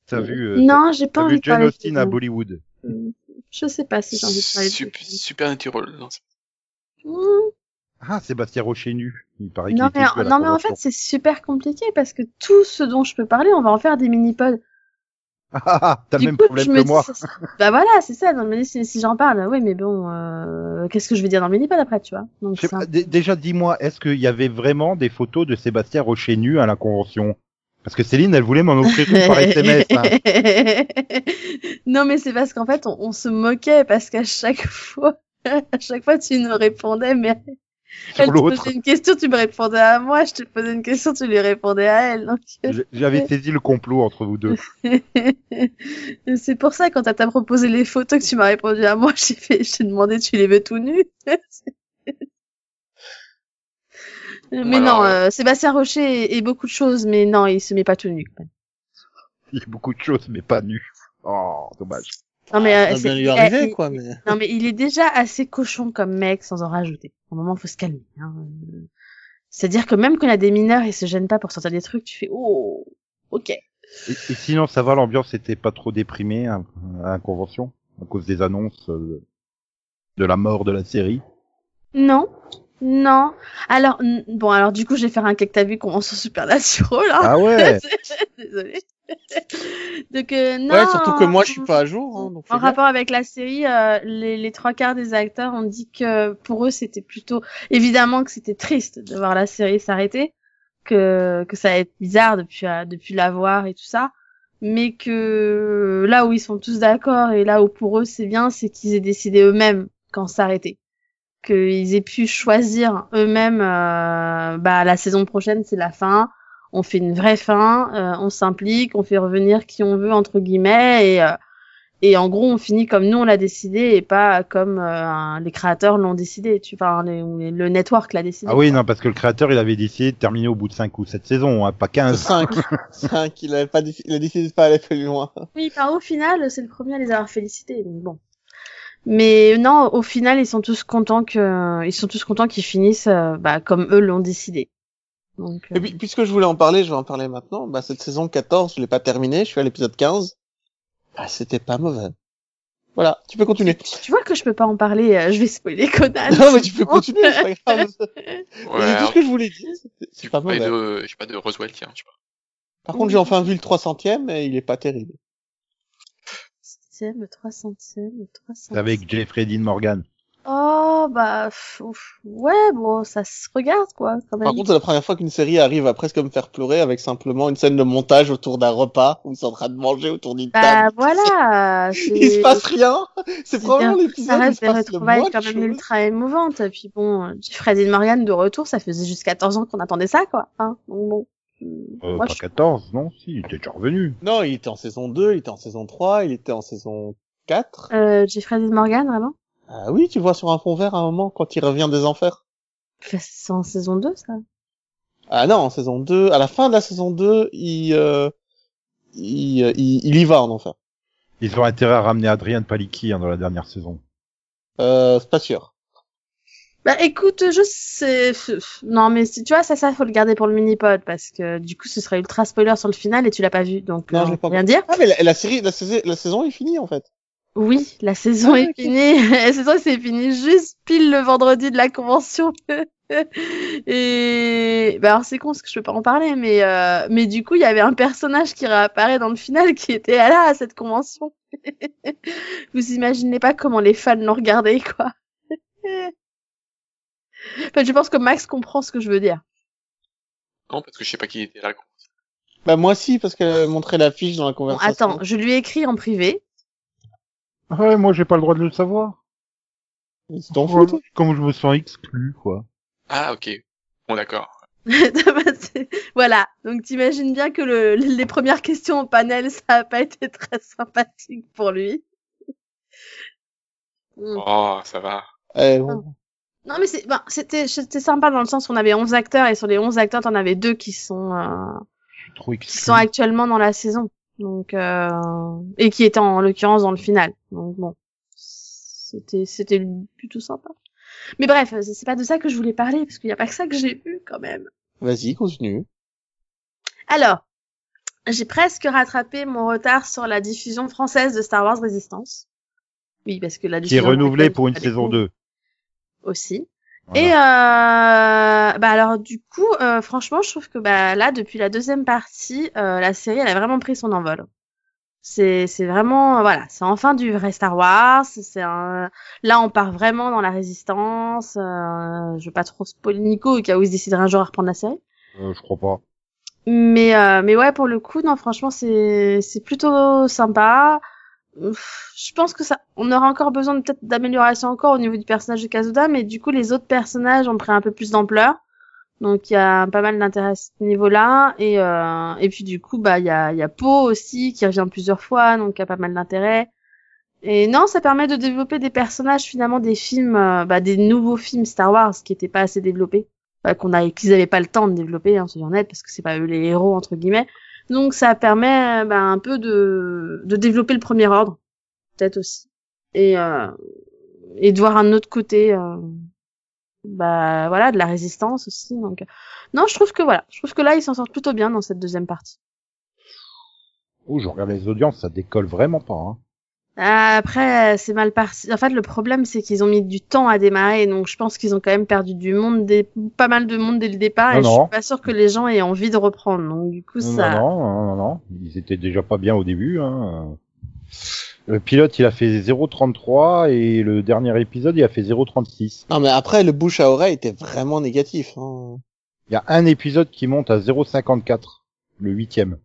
T'as vu, euh, Non, j'ai pas t'as envie vu de Jane parler. Austen de à. Bollywood? Je sais pas si j'ai envie de parler de Sup- ça. Supernatural, non, c'est Mmh. Ah, Sébastien Rocher nu. Il paraît Non qu'il mais, à la non mais en fait c'est super compliqué parce que tout ce dont je peux parler, on va en faire des mini-pods. Ah, t'as le même coup, problème que dis, moi. Bah voilà, c'est ça. Non, mais si, si j'en parle, oui, mais bon, euh, qu'est-ce que je vais dire dans le mini-pod après, tu vois Donc ça- pas, dé- déjà, dis-moi, est-ce qu'il y avait vraiment des photos de Sébastien Rocher nu à la convention? Parce que Céline, elle voulait m'en offrir une par SMS. Hein. non, mais c'est parce qu'en fait, on, on se moquait parce qu'à chaque fois, à chaque fois, tu nous répondais, mais elle te posait une question, tu me répondais à moi, je te posais une question, tu lui répondais à elle. J- j'avais saisi le complot entre vous deux. c'est pour ça, quand t'as proposé les photos que tu m'as répondu à moi, j'ai fait, je t'ai demandé, tu les veux tout nus Mais non, euh, euh, Sébastien Rocher est, est beaucoup de choses, mais non, il se met pas tout nu. Il y a beaucoup de choses, mais pas nu. Oh, dommage. Non mais, euh, va c'est- bien lui arriver, il- quoi, mais... Non mais il est déjà assez cochon comme mec, sans en rajouter. À un moment, faut se calmer. Hein. C'est-à-dire que même quand il y a des mineurs, ils se gênent pas pour sortir des trucs. Tu fais oh, ok. Et, et sinon, ça va, l'ambiance était pas trop déprimée hein, à la convention à cause des annonces euh, de la mort de la série? Non, non. Alors bon, alors du coup, je vais faire un cake t'as vu convention supernatural. Hein. Ah ouais Désolée. Donc euh, non. Ouais, surtout que moi, je suis pas à jour, hein, donc En rapport avec la série, euh, les, les trois quarts des acteurs ont dit que pour eux c'était plutôt évidemment que c'était triste de voir la série s'arrêter, que que ça allait être bizarre depuis euh, depuis la voir et tout ça, mais que là où ils sont tous d'accord et là où pour eux c'est bien, c'est qu'ils aient décidé eux-mêmes quand s'arrêter, qu'ils aient pu choisir eux-mêmes. euh, bah la saison prochaine c'est la fin. On fait une vraie fin, euh, on s'implique, on fait revenir qui on veut entre guillemets et euh, et en gros, on finit comme nous on l'a décidé et pas comme euh, les créateurs l'ont décidé. Tu enfin, les- les- le network l'a décidé. Ah oui, non, parce que le créateur, il avait décidé de terminer au bout de 5 ou 7 saisons, hein, pas 15. 5. 5, il avait pas il a décidé de pas aller plus loin. Oui, par au final, c'est le premier à les avoir félicités. Donc bon. Mais non, au final, ils sont tous contents que ils sont tous contents qu'ils finissent euh, bah, comme eux l'ont décidé. Donc euh, Et puis, puisque je voulais en parler, je vais en parler maintenant. Bah, cette saison 14, je l'ai pas terminée, je suis à l'épisode 15. Bah, c'était pas mauvais. Voilà, tu peux continuer. tu vois que je peux pas en parler. euh, je vais spoiler Conan. Non, mais tu peux continuer, c'est pas grave. Ouais, C'est tout alors, ce que je voulais dire. c'est- pas mauvais. de, je sais pas, de Roswell, tiens, je sais pas. Par contre, j'ai enfin vu le 300ème et il est pas terrible. Le 300 le 300 Avec Jeffrey Dean Morgan. Oh bah ouf. ouais bon ça se regarde quoi quand même. Par contre, c'est la première fois qu'une série arrive à presque me faire pleurer avec simplement une scène de montage autour d'un repas où ils sont en train de manger autour d'une bah table. voilà. Il se passe rien. C'est probablement l'épisode ça reste des retrouvailles quand même ultra émouvantes. Et puis bon, Jeffrey Dean Morgan de retour, ça faisait juste 14 ans qu'on attendait ça, quoi. Hein Donc bon. Euh, Moi, pas je- 14, non Si, il était déjà revenu. Non, il était en saison 2, il était en saison 3, il était en saison 4. Euh, Jeffrey Dean Morgan, vraiment? Ah oui, tu vois sur un fond vert à un moment quand il revient des enfers. C'est en saison 2, ça? Ah non, en saison 2, à la fin de la saison 2, il, euh, il, il, il y va en enfer. Ils ont intérêt à ramener Adrien Paliki hein, dans la dernière saison. Euh, c'est pas sûr. Bah écoute, je sais. Non mais si tu vois ça, ça faut le garder pour le mini-pod parce que du coup ce serait ultra spoiler sur le final et tu l'as pas vu donc Non, euh, je l'ai pas rien dire. Ah mais la, la série, la, saison- la saison est finie en fait. Oui, la saison Ah, est finie. la saison c'est fini juste pile le vendredi de la convention. et bah alors c'est con parce que je peux pas en parler mais euh... mais du coup il y avait un personnage qui réapparaît dans le final qui était là à cette convention. Vous imaginez pas comment les fans l'ont regardé quoi. Enfin, je pense que Max comprend ce que je veux dire. Non, parce que je sais pas qui était là. Bah moi si parce qu'elle a montré l'affiche dans la Bon, conversation. attends, je lui ai écrit en privé. Ah Ouais, moi j'ai pas le droit de le savoir. T'en fous toi Comme je me sens exclu, quoi? Ah, ok. Bon, d'accord. voilà. Donc t'imagines bien que le, les premières questions au panel, ça a pas été très sympathique pour lui. Oh, ça va. Eh, bon. Non mais c'est, ben, c'était, c'était sympa dans le sens où on avait 11 acteurs et sur les 11 acteurs, t'en avais deux qui sont, euh, trop qui sont actuellement dans la saison. Donc, euh, et qui étaient en l'occurrence dans le final. Donc bon. C'était, c'était plutôt sympa. Mais bref, c'est pas de ça que je voulais parler parce qu'il y a pas que ça que j'ai vu quand même. Vas-y, continue. Alors, j'ai presque rattrapé mon retard sur la diffusion française de Star Wars Résistance. Oui, parce que la Qui est diffusion renouvelé américaine, pour une saison des 2. Aussi. Voilà. Et euh, bah alors du coup, euh, franchement, je trouve que bah là, depuis la deuxième partie, euh, la série, elle a vraiment pris son envol. C'est c'est vraiment voilà, c'est enfin du vrai Star Wars. C'est un... là, on part vraiment dans la résistance. Euh, je veux pas trop spoiler Nico au cas où il se déciderait un jour à reprendre la série. Euh, je crois pas. Mais euh, mais ouais pour le coup non franchement c'est c'est plutôt sympa. Je pense que ça on aura encore besoin peut-être d'amélioration encore au niveau du personnage de Kazuda mais du coup les autres personnages ont pris un peu plus d'ampleur. Donc il y a pas mal d'intérêt à ce niveau-là et euh, et puis du coup bah il y a il y a Poe aussi qui revient plusieurs fois donc il y a pas mal d'intérêt. Et non, ça permet de développer des personnages finalement des films euh, bah, des nouveaux films Star Wars qui étaient pas assez développés euh, qu'on a qu'ils avaient pas le temps de développer hein, soyons honnêtes parce que c'est pas eux les héros entre guillemets donc ça permet euh, bah, un peu de de développer le premier ordre peut-être aussi et euh, et de voir un autre côté euh, bah voilà de la résistance aussi donc non je trouve que voilà je trouve que là ils s'en sortent plutôt bien dans cette deuxième partie Oh, je regarde les audiences, ça décolle vraiment pas. Hein. Après c'est mal parti en fait le problème c'est qu'ils ont mis du temps à démarrer donc je pense qu'ils ont quand même perdu du monde des pas mal de monde dès le départ Non, et je suis pas sûre que les gens aient envie de reprendre donc du coup Non, ça non, non, non, non, ils étaient déjà pas bien au début. Hein. Le pilote, il a fait 0,33 et le dernier épisode, il a fait 0,36. Non mais après le bouche à oreille était vraiment négatif. Hein. Il y a un épisode qui monte à 0,54, le huitième.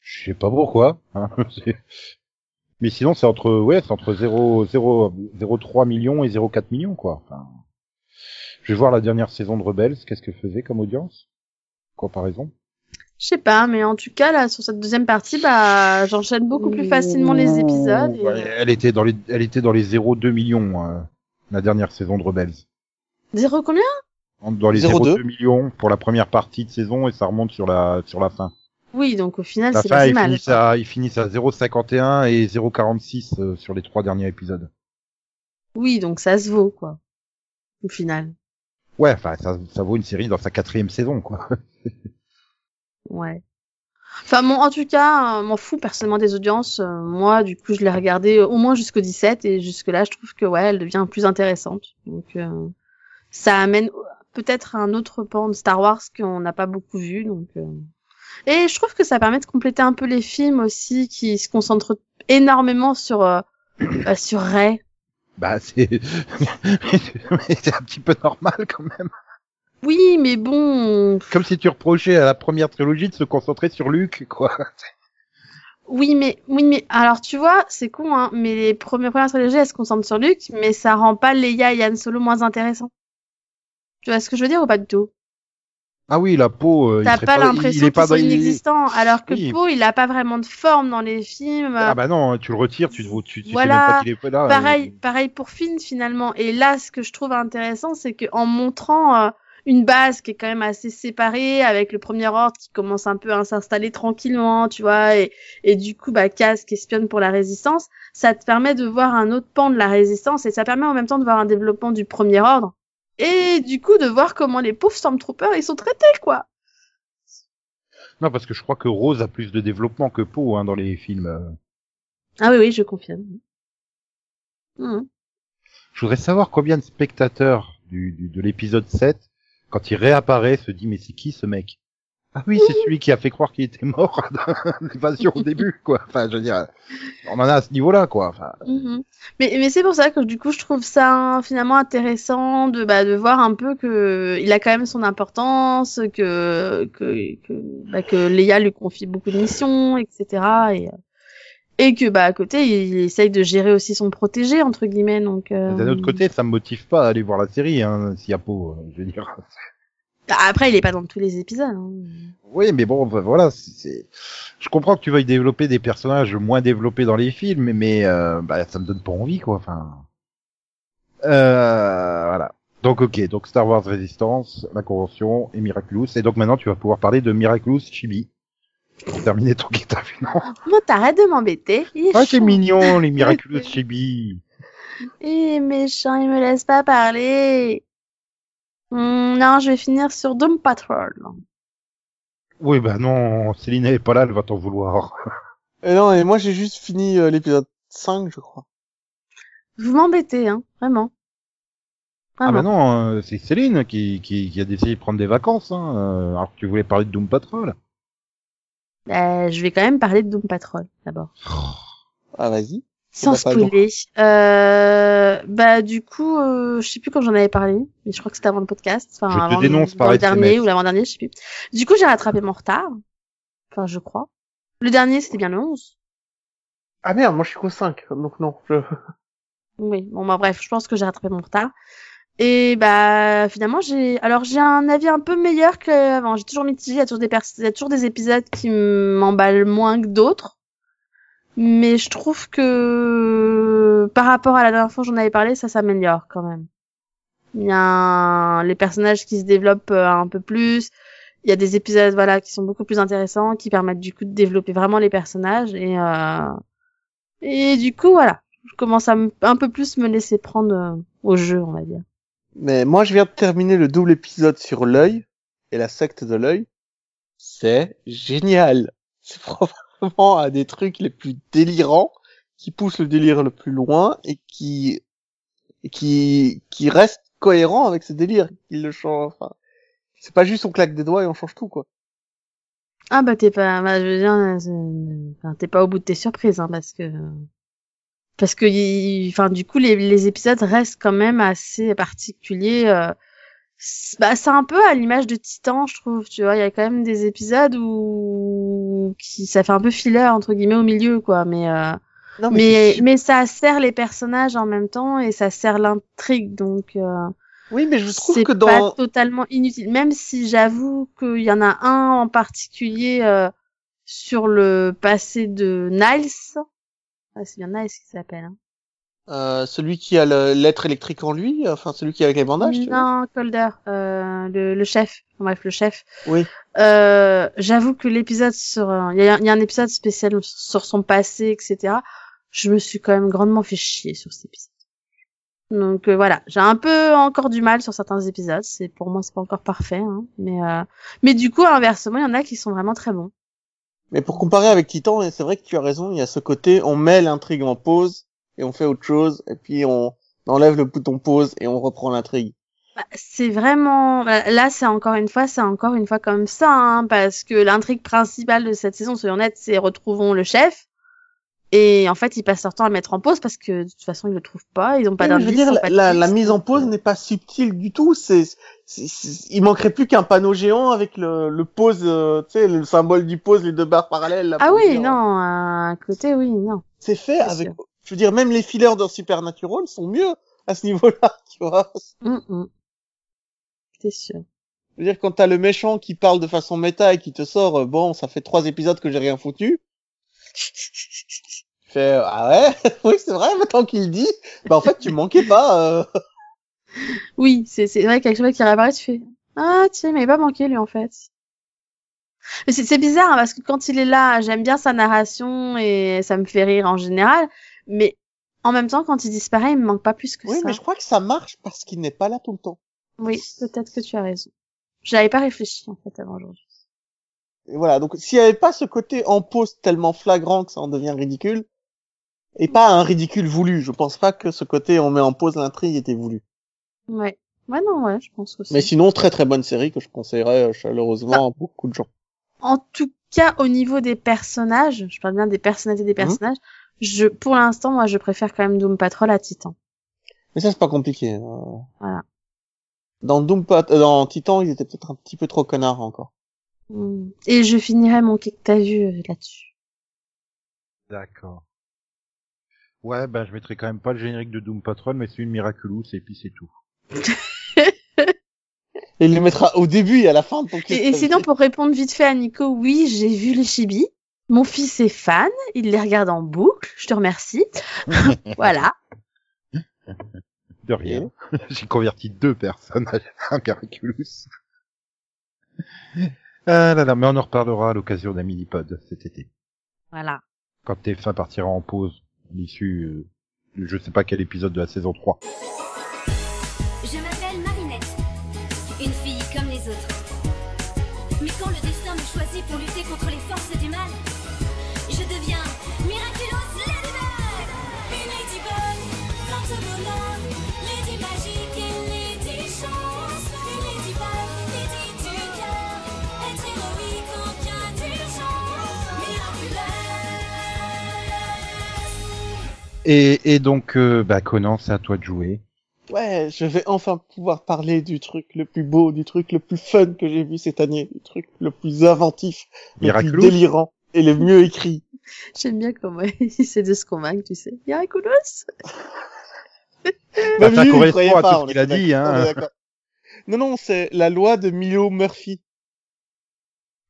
Je sais pas pourquoi. Hein. Mais sinon, c'est entre, ouais, c'est entre 0, 0, 0,3 millions et 0,4 millions, quoi. Enfin, je vais voir la dernière saison de Rebels, qu'est-ce que faisait comme audience? Comparaison? Je sais pas, mais en tout cas, là, sur cette deuxième partie, bah, j'enchaîne beaucoup plus facilement les épisodes. et- Ouais, Elle était dans les, elle était dans les 0,2 millions, euh, la dernière saison de Rebels. Zéro combien? En- Dans les 0,2 0,2 millions pour la première partie de saison et ça remonte sur la, sur la fin. Oui, donc au final, c'est pas si ils mal. finissent à, ils finissent à 0,51 et 0,46 euh, sur les trois derniers épisodes. Oui, donc ça se vaut, quoi. Au final. Ouais, enfin, ça, ça vaut une série dans sa quatrième saison, quoi. Ouais. Enfin, bon, en tout cas, euh, m'en fous personnellement des audiences. Euh, moi, du coup, je l'ai regardé au moins jusqu'au 17 et jusque-là, je trouve que, ouais, elle devient plus intéressante. Donc, ça amène peut-être un autre pan de Star Wars qu'on n'a pas beaucoup vu, donc. Et je trouve que ça permet de compléter un peu les films aussi, qui se concentrent énormément sur, euh, euh, sur Ray. Bah, c'est, mais c'est un petit peu normal quand même. Oui, mais bon, Comme si tu reprochais à la première trilogie de se concentrer sur Luke, quoi. Oui, mais oui, mais alors tu vois, c'est con, hein, mais les premières premières trilogies, elles se concentrent sur Luke, mais ça rend pas Leia et Han Solo moins intéressants. Tu vois ce que je veux dire ou pas du tout? Ah oui, la peau, euh, il T'as pas il l'impression est qu'ils sont dans- il- inexistants, alors que Oui. Poe, il a pas vraiment de forme dans les films. Ah bah non, tu le retires, tu, tu, tu Voilà. sais même pas qu'il est pas là. pareil, euh. pareil pour Finn finalement. Et là, ce que je trouve intéressant, c'est que en montrant euh, une base qui est quand même assez séparée avec le premier ordre qui commence un peu à s'installer tranquillement, tu vois, et, et du coup, bah, Cass qui espionne pour la résistance, ça te permet de voir un autre pan de la résistance et ça permet en même temps de voir un développement du premier ordre et du coup de voir comment les pauvres Stormtroopers ils sont traités, quoi. Non, parce que je crois que Rose a plus de développement que Poe hein, dans les films. Ah oui, oui, je confirme. Mhm. Je voudrais savoir combien de spectateurs du, du- de l'épisode 7, quand il réapparaît, se dit mais c'est qui ce mec? Ah oui, c'est celui qui a fait croire qu'il était mort dans l'évasion au début, quoi. Enfin, je veux dire, on en a à ce niveau-là, quoi. Enfin, Mhm. Mais, mais c'est pour ça que du coup je trouve ça finalement intéressant de bah, de voir un peu que il a quand même son importance, que que que, bah, que Leia lui confie beaucoup de missions, etc. Et et que bah à côté il essaye de gérer aussi son protégé entre guillemets donc. euh, D'un autre côté, ça me motive pas à aller voir la série, hein, s'il y a Poe, euh, je veux dire. Bah, après il est pas dans tous les épisodes. hein. Oui, mais bon, bah, voilà, c'est-. Je comprends que tu veuilles développer des personnages moins développés dans les films, mais euh, bah, ça me donne pas envie, quoi. Enfin. Euh, voilà. Donc ok, donc Star Wars Resistance, la convention et Miraculous, et donc maintenant tu vas pouvoir parler de Miraculous Chibi. Pour terminer ton guitare, non Moi t'arrêtes de m'embêter. Ah, c'est mignon, les Miraculous Chibi. Il est méchant, il me laisse pas parler. Hum, non, je vais finir sur Doom Patrol. Oui, bah non, Céline elle est pas là, elle va t'en vouloir. Et non, et moi j'ai juste fini euh, l'épisode 5, je crois. Vous m'embêtez, hein, vraiment. Ah bah Vraiment. non, euh, c'est Céline qui, qui, qui a décidé de prendre des vacances, hein, euh, alors que tu voulais parler de Doom Patrol. Euh, je vais quand même parler de Doom Patrol d'abord. Ah, vas-y. Sans spoiler. Euh, bah du coup, euh, je sais plus quand j'en avais parlé, mais je crois que c'était avant le podcast. Enfin, Je te avant dénonce le, le dernier ou l'avant-dernier, je sais plus. Du coup, j'ai rattrapé mon retard. Enfin, je crois. Le dernier, c'était bien le 11. Ah merde, moi je suis qu'au 5, donc non. Je... Oui, bon bah bref, je pense que j'ai rattrapé mon retard. Et bah finalement j'ai alors j'ai un avis un peu meilleur qu'avant. J'ai toujours mitigé, il y a toujours des il y a toujours des épisodes qui m'emballent moins que d'autres. Mais je trouve que par rapport à la dernière fois j'en avais parlé, ça s'améliore quand même. Il y a les personnages qui se développent euh, un peu plus. Il y a des épisodes voilà qui sont beaucoup plus intéressants, qui permettent du coup de développer vraiment les personnages et euh... et du coup voilà je commence à un peu plus me laisser prendre euh, au jeu, on va dire. Mais moi je viens de terminer le double épisode sur l'œil et la secte de l'œil. C'est génial. C'est un des trucs les plus délirants qui pousse le délire le plus loin et qui qui qui reste cohérent avec ce délire. Il le change. Enfin, c'est pas juste on claque des doigts et on change tout quoi. Ah bah t'es pas, bah, je veux dire, euh, t'es pas au bout de tes surprises, hein, parce que parce que, il- enfin, du coup, les, épisodes restent quand même assez particuliers. euh, bah, c'est un peu à l'image de Titan, je trouve. Tu vois, il y a quand même des épisodes où qui ça fait un peu filler entre guillemets au milieu, quoi. Mais euh, Non mais mais ça sert les personnages en même temps et ça sert l'intrigue, donc. euh, Oui, mais je trouve c'est que pas dans totalement inutile. Même si j'avoue qu'il y en a un en particulier euh, sur le passé de Niles. Ah, c'est bien Niles qui s'appelle. Hein. Euh, celui qui a l'être électrique en lui, enfin celui qui avec les bandages, non, Calder, euh, le, le chef. Bref, le chef. Oui. Euh, j'avoue que l'épisode sur, euh, il y, a, y a un épisode spécial sur son passé, etc. Je me suis quand même grandement fait chier sur cet épisode. Donc euh, voilà, j'ai un peu encore du mal sur certains épisodes. C'est pour moi c'est pas encore parfait, hein, mais euh, mais du coup inversement il y en a qui sont vraiment très bons. Mais pour comparer avec Titan, c'est vrai que tu as raison, il y a ce côté, on met l'intrigue en pause et on fait autre chose, et puis on enlève le bouton pause et on reprend l'intrigue. Bah, c'est vraiment bah, là c'est encore une fois c'est encore une fois comme ça hein, parce que l'intrigue principale de cette saison soyons honnêtes c'est retrouvons le chef et en fait ils passent leur temps à le mettre en pause parce que de toute façon ils le trouvent pas ils ont pas mais je veux d'indice dire, la, mise en pause euh, n'est pas subtile du tout. C'est, il manquerait plus qu'un panneau géant avec le, le pause, euh, tu sais, le symbole du pause, les deux barres parallèles. là, ah oui dire, non à côté oui non C'est fait avec, sûr. Je veux dire, même les fillers dans Supernatural sont mieux à ce niveau-là, tu vois. Hum. c'est sûr Je veux dire, quand t'as le méchant qui parle de façon méta et qui te sort, euh, bon, ça fait trois épisodes que j'ai rien foutu. Tu fais, ah ouais, oui, c'est vrai, maintenant qu'il le dit, bah en fait, tu manquais pas. Euh... oui c'est vrai chaque fois qu'il réapparaît tu fais Ah, tiens, mais il pas manqué, lui, en fait. Mais c'est c'est bizarre, hein, parce que quand il est là, j'aime bien sa narration et ça me fait rire en général. Mais en même temps, quand il disparaît, il me manque pas plus que Oui, ça. mais je crois que ça marche parce qu'il n'est pas là tout le temps. Oui, peut-être que tu as raison. J'avais pas réfléchi, en fait, avant aujourd'hui. Et voilà, donc s'il n'y avait pas ce côté en pause tellement flagrant que ça en devient ridicule, et pas un ridicule voulu, je pense pas que ce côté on met en pause l'intrigue était voulu. Ouais. Ouais, non, ouais, je pense aussi. Mais sinon, très très bonne série que je conseillerais euh, chaleureusement à beaucoup de gens. En tout cas, au niveau des personnages, je parle bien des personnalités des Mhm. personnages, je, pour l'instant, moi, je préfère quand même Doom Patrol à Titan. Mais ça c'est pas compliqué. euh. Voilà. Dans Doom Pat- euh, dans Titan, ils étaient peut-être un petit peu trop connards encore. Mm. Et je finirai mon que t'as vu euh, là-dessus. D'accord. Ouais, ben je mettrai quand même pas le générique de Doom Patrol, mais c'est une Miraculous et puis c'est tout. Et il le mettra au début et à la fin de ton Et, et sinon, pour répondre vite fait à Nico, oui, j'ai vu les chibis. Mon fils est fan, il les regarde en boucle. Je te remercie. voilà. De rien. J'ai converti deux personnes à un Miraculous. Ah là là, mais on en reparlera à l'occasion d'un mini-pod cet été. Voilà. Quand TF1 partira en pause, à l'issue, euh, de je sais pas quel épisode de la saison 3. Et, et donc, euh, bah Conan, c'est à toi de jouer. Ouais, je vais enfin pouvoir parler du truc le plus beau, du truc le plus fun que j'ai vu cette année, du truc le plus inventif, le plus délirant et le mieux écrit. J'aime bien comment il essaie de se convaincre, tu sais. Miraculous Bah, Même ça correspond à pas, tout ce on qu'il a dit, hein. Non, non, c'est la loi de Milo Murphy.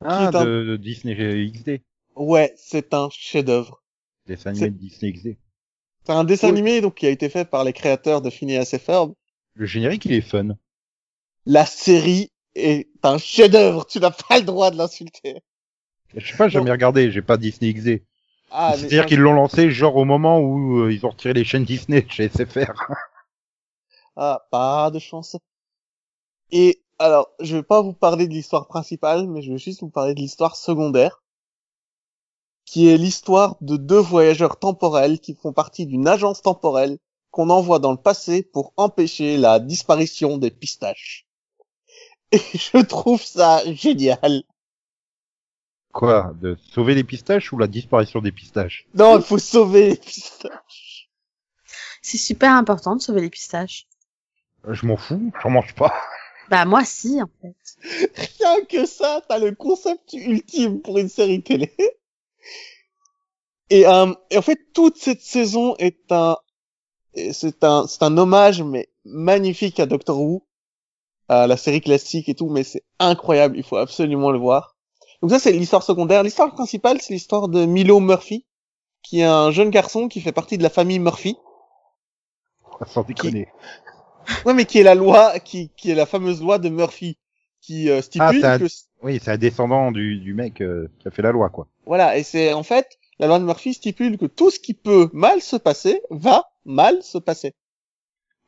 Ah, est un- de, de Disney XD. Ouais, c'est un chef-d'œuvre. Dessin animé de Disney XD. C'est un dessin Oui. animé donc qui a été fait par les créateurs de Phineas et Ferb. Le générique, il est fun. La série est un chef-d'œuvre. Tu n'as pas le droit de l'insulter. Je sais pas, j'ai jamais regardé, j'ai pas Disney XD. Ah, C'est-à-dire qu'ils l'ont lancé genre au moment où euh, ils ont retiré les chaînes Disney de chez SFR. Ah, pas de chance. Et alors, je vais pas vous parler de l'histoire principale, mais je vais juste vous parler de l'histoire secondaire, qui est l'histoire de deux voyageurs temporels qui font partie d'une agence temporelle qu'on envoie dans le passé pour empêcher la disparition des pistaches. Et je trouve ça génial. Quoi De sauver les pistaches ou la disparition des pistaches? Non, il faut sauver les pistaches. C'est super important de sauver les pistaches. Euh, Je m'en fous, j'en mange pas. Bah, moi, si, en fait. Rien que ça, t'as le concept ultime pour une série télé. Et, euh, et en fait, toute cette saison est un, c'est un, c'est un hommage mais magnifique à Doctor Who, à la série classique et tout, mais c'est incroyable, il faut absolument le voir. Donc ça, c'est l'histoire secondaire. L'histoire principale, c'est l'histoire de Milo Murphy, qui est un jeune garçon qui fait partie de la famille Murphy. Sans déconner. Ouais, mais qui est la loi, qui, qui est la fameuse loi de Murphy, qui euh, stipule Ah, c'est un- que Oui, c'est un descendant du, du mec euh, qui a fait la loi, quoi. Voilà, et c'est en fait, la loi de Murphy stipule que tout ce qui peut mal se passer va mal se passer.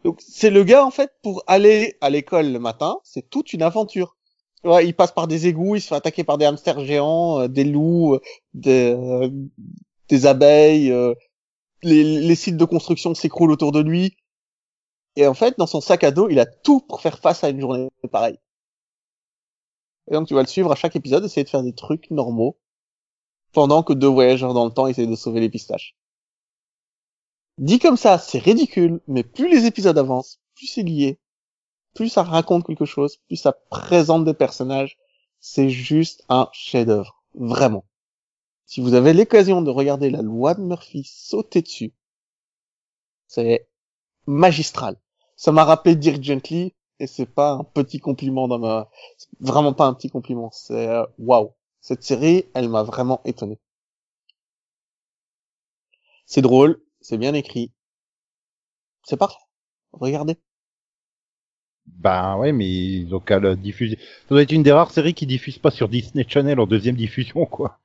Donc c'est le gars en fait pour aller à l'école le matin, c'est toute une aventure. Il passe par des égouts, il se fait attaquer par des hamsters géants, euh, des loups, euh, des, euh, des abeilles, les, les sites de construction s'écroulent autour de lui. Et en fait, dans son sac à dos, il a tout pour faire face à une journée pareille. Et donc tu vas le suivre à chaque épisode, essayer de faire des trucs normaux pendant que deux voyageurs dans le temps essayent de sauver les pistaches. Dit comme ça, c'est ridicule, mais plus les épisodes avancent, plus c'est lié, plus ça raconte quelque chose, plus ça présente des personnages, c'est juste un chef-d'œuvre, vraiment. Si vous avez l'occasion de regarder la loi de Murphy sauter dessus, c'est magistral. Ça m'a rappelé Dirk Gently, et c'est pas un petit compliment dans ma, vraiment pas un petit compliment, c'est euh, waouh. Cette série, elle m'a vraiment étonné. C'est drôle, c'est bien écrit. C'est parfait. Regardez. Bah ouais, mais ils ont qu'à le diffuser. Ça doit être une des rares séries qui diffuse pas sur Disney Channel en deuxième diffusion, quoi.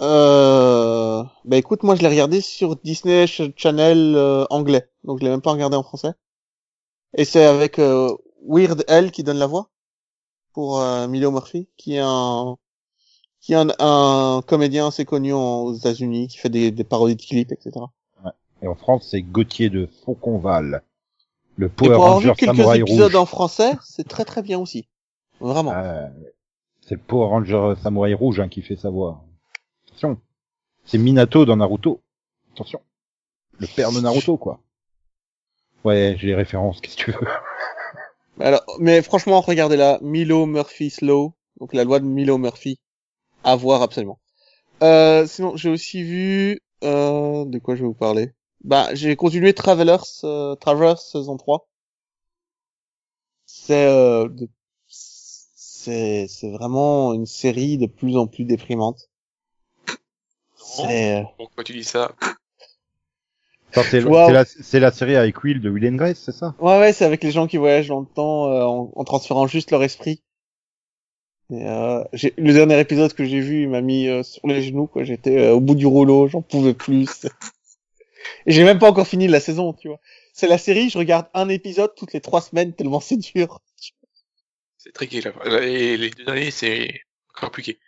Euh... Bah écoute, moi je l'ai regardé sur Disney Ch- Channel euh, anglais, donc je l'ai même pas regardé en français. Et c'est avec euh, Weird Al qui donne la voix pour euh, Milo Murphy, qui est un qui est un, un comédien assez connu en- aux États-Unis, qui fait des, des parodies de clips, etc. Et en France, c'est Gauthier de Fauconval. Le Et Power pour avoir vu Ranger quelques Samouraï épisodes Rouge. en français, c'est très très bien aussi. Vraiment. Euh, c'est le Power Ranger Samouraï Rouge hein, qui fait sa voix. Attention. C'est Minato dans Naruto. Attention. Le père de Naruto, quoi. Ouais, j'ai les références, qu'est-ce que tu veux. Alors, mais franchement, regardez-la, Milo Murphy Slow, donc la loi de Milo Murphy, à voir absolument. Euh, sinon, j'ai aussi vu, euh, de quoi je vais vous parler? Bah, j'ai continué Travelers, euh, Travelers saison 3. C'est, euh, de- c'est, c'est vraiment une série de plus en plus déprimante. C'est, Pourquoi tu dis Ça, c'est Wow. la, série avec Will de Will and Grace, c'est ça? Ouais, ouais, c'est avec les gens qui voyagent dans le temps euh, en, en transférant juste leur esprit. Et, euh, j'ai- le dernier épisode que j'ai vu, il m'a mis euh, sur les genoux, quoi. J'étais euh, au bout du rouleau, j'en pouvais plus. Et j'ai même pas encore fini la saison, tu vois. C'est la série, je regarde un épisode toutes les trois semaines tellement c'est dur. C'est tricky là. Et les deux derniers, c'est encore plus gay.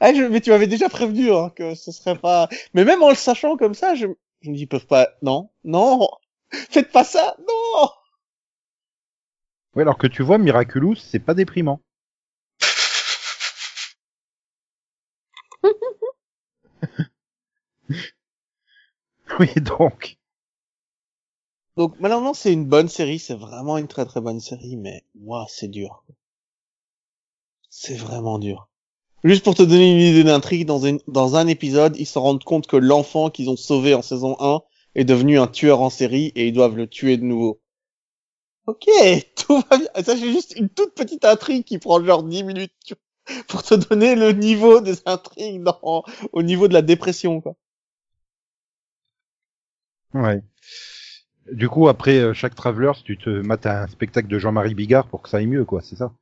Ah, je, mais tu m'avais déjà prévenu hein, que ce serait pas. Mais même en le sachant comme ça, je, je me dis ils peuvent pas. Non, non, faites pas ça, non. Ouais, alors que tu vois, Miraculous, c'est pas déprimant. oui, donc. Donc maintenant c'est une bonne série, c'est vraiment une très très bonne série, mais waouh c'est dur. C'est vraiment dur. Juste pour te donner une idée d'intrigue, dans, un épisode, ils se rendent compte que l'enfant qu'ils ont sauvé en saison 1 est devenu un tueur en série et ils doivent le tuer de nouveau. Ok, tout va bien. Ça c'est juste une toute petite intrigue qui prend genre 10 minutes pour te donner le niveau des intrigues au niveau de la dépression quoi. Ouais. Du coup, après euh, chaque Travelers, tu te mates un spectacle de Jean-Marie Bigard pour que ça aille mieux, quoi, c'est ça?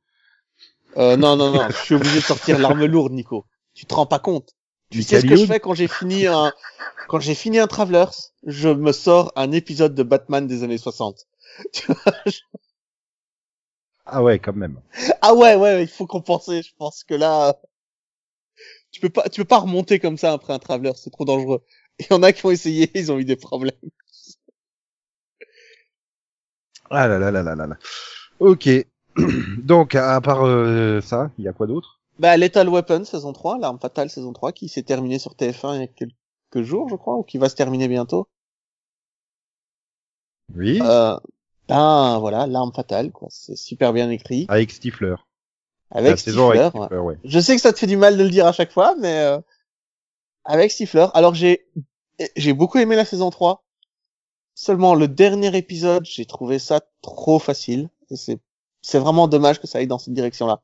Euh, non, non, non, je suis obligé de sortir l'arme lourde, Nico. Tu te rends pas compte. Tu sais ce que je fais quand j'ai fini un, quand j'ai fini un Travelers, je me sors un épisode de Batman des années 60. Tu vois, je- Ah ouais, quand même. ah ouais, ouais, il faut compenser, je pense que là, tu peux pas, tu peux pas remonter comme ça après un Travelers, c'est trop dangereux. Il y en a qui ont essayé, ils ont eu des problèmes. Ah là là là là là là. Ok. Donc, à part euh, ça, il y a quoi d'autre? Bah, Lethal Weapon saison 3, l'arme fatale saison 3, qui s'est terminée sur TF1 il y a quelques jours, je crois, ou qui va se terminer bientôt. Oui. Euh, ben voilà, l'arme fatale, quoi. C'est super bien écrit. Avec Stifler. Avec Stifler. ouais. Ouais. Je sais que ça te fait du mal de le dire à chaque fois, mais euh, avec Stifler. Alors j'ai j'ai beaucoup aimé la saison 3. Seulement le dernier épisode, j'ai trouvé ça trop facile. Et c'est c'est vraiment dommage que ça aille dans cette direction-là.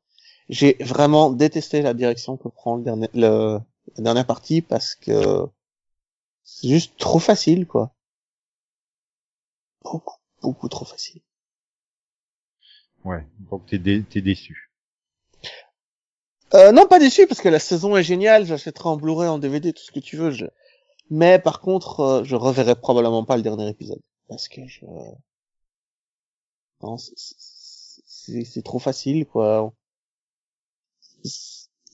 J'ai vraiment détesté la direction que prend le dernier le la dernière partie parce que c'est juste trop facile, quoi. Beaucoup, beaucoup trop facile. Ouais. Donc t'es dé- t'es déçu. Euh, non, pas déçu parce que la saison est géniale. J'achèterai en Blu-ray, en DVD, tout ce que tu veux. Je... Mais par contre, euh, je reverrai probablement pas le dernier épisode parce que je. Non, c'est trop facile, quoi.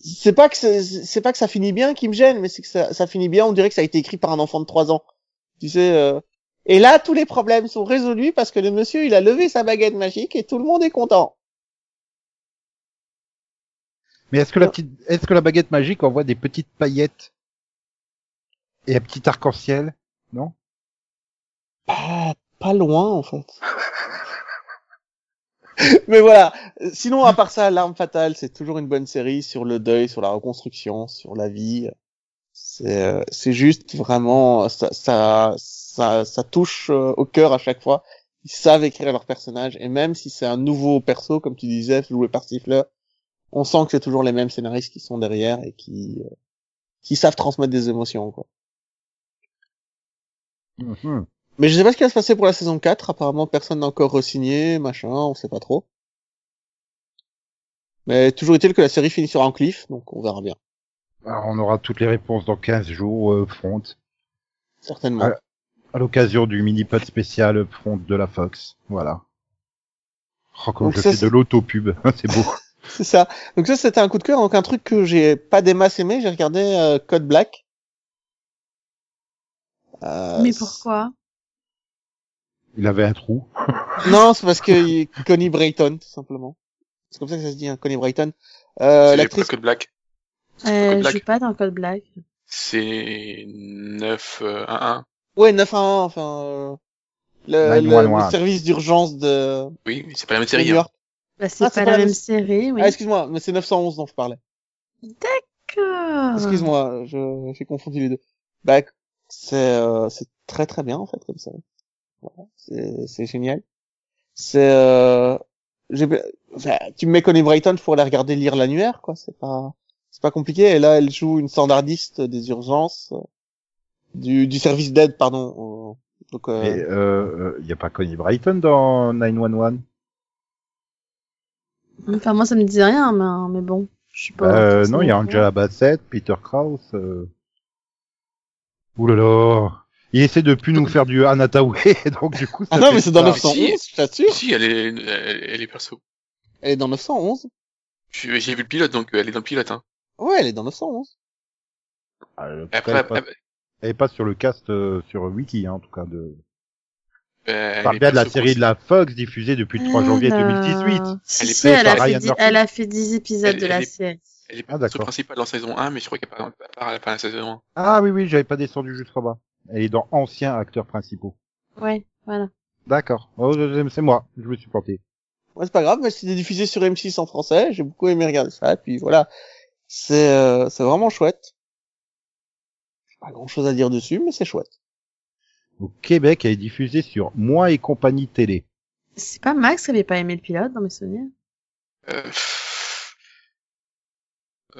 C'est pas que c'est pas que ça finit bien qui me gêne, mais c'est que ça, ça finit bien. On dirait que ça a été écrit par un enfant de 3 ans. Tu sais. euh, Et là, tous les problèmes sont résolus parce que le monsieur, il a levé sa baguette magique et tout le monde est content. Mais est-ce que la petite, est-ce que la baguette magique envoie des petites paillettes et un petit arc-en-ciel? Non? Pas, pas loin, en fait. Mais voilà. Sinon, à part ça, L'arme fatale, c'est toujours une bonne série sur le deuil, sur la reconstruction, sur la vie. C'est, euh, c'est juste vraiment, ça, ça, ça, ça touche euh, au cœur à chaque fois. Ils savent écrire leurs personnages et même si c'est un nouveau perso, comme tu disais, joué par Stifler, on sent que c'est toujours les mêmes scénaristes qui sont derrière et qui, euh, qui savent transmettre des émotions, quoi. Mhm. Mais je sais pas ce qui va se passer pour la saison 4. Apparemment, personne n'a encore re-signé, machin, on sait pas trop. Mais toujours est-il que la série finit sur un cliff, donc on verra bien. Alors, on aura toutes les réponses dans 15 jours, euh, front, Certainement. À l'occasion du mini-pod spécial front de la Fox. Voilà. Oh, comme Donc je ça, fais c'est- de l'autopub, c'est beau. C'est ça. Donc ça, c'était un coup de cœur. Donc un truc que j'ai pas des masses aimé, j'ai regardé euh, Code Black. Euh, Mais pourquoi? Il avait un trou. Non, c'est parce que Connie Brighton, tout simplement. C'est comme ça que ça se dit, hein, Connie Brighton. Euh, C'est l'actrice. Code Black. euh, Code Je joue pas dans Code Black. C'est 9-1-1. Ouais, 911, enfin, euh, le, le, 911. le service d'urgence de, Oui, mais c'est pas la même série. New hein. York. Bah, c'est Ah, pas la même série, oui. Ah, excuse-moi, mais c'est 911 dont je parlais. D'accord. Excuse-moi, je, j'ai confondu les deux. Bah, c'est, euh, c'est très très bien, en fait, comme ça. Voilà, c'est, génial. C'est, euh, enfin, tu me mets Connie Brighton, pourrais la regarder lire l'annuaire, quoi. C'est pas, c'est pas compliqué. Et là, elle joue une standardiste des urgences, euh, du, du service d'aide, pardon. donc, euh, Mais euh, il y a pas Connie Brighton dans 911 Enfin, moi, ça me disait rien, mais, mais bon. Je suis pas. euh, Non, il y a. Angela Bassett, Peter Krause. Euh... Ouh là là Il essaie de plus nous faire du Anataway, donc du coup... ça ah non, mais c'est dans ça. 911, je t'assure. Si, elle est, elle, elle est perso. Elle est dans 911. Je- J'ai vu le pilote, donc euh, elle est dans le pilote. Hein. Ouais, elle est dans 911. Ah, en Après, elle, est pas, après, elle est pas sur le cast euh, sur Wiki, hein, en tout cas. De... euh, elle parle bien de la série de la Fox diffusée depuis le 3 janvier Alors, 2018. Si, Elle est si, elle a, fait Ryan 10, Murphy. elle a fait 10 épisodes Elle- de la elle est- série. Elle est Ah, d'accord. principale dans saison 1, mais je crois qu'elle part, elle part à la fin de la saison 1. Ah oui, oui, j'avais pas descendu jusqu'en bas. Elle est dans anciens acteurs principaux. Ouais, voilà. D'accord. Oh, c'est moi, je me suis planté. Ouais, c'est pas grave, mais c'était diffusé sur M6 en français, j'ai beaucoup aimé regarder ça, et puis voilà. C'est, euh, c'est vraiment chouette. Pas grand chose à dire dessus, mais c'est chouette. Au Québec, elle est diffusée sur Moi et compagnie télé. C'est pas Max qui avait pas aimé le pilote dans mes souvenirs? Euh,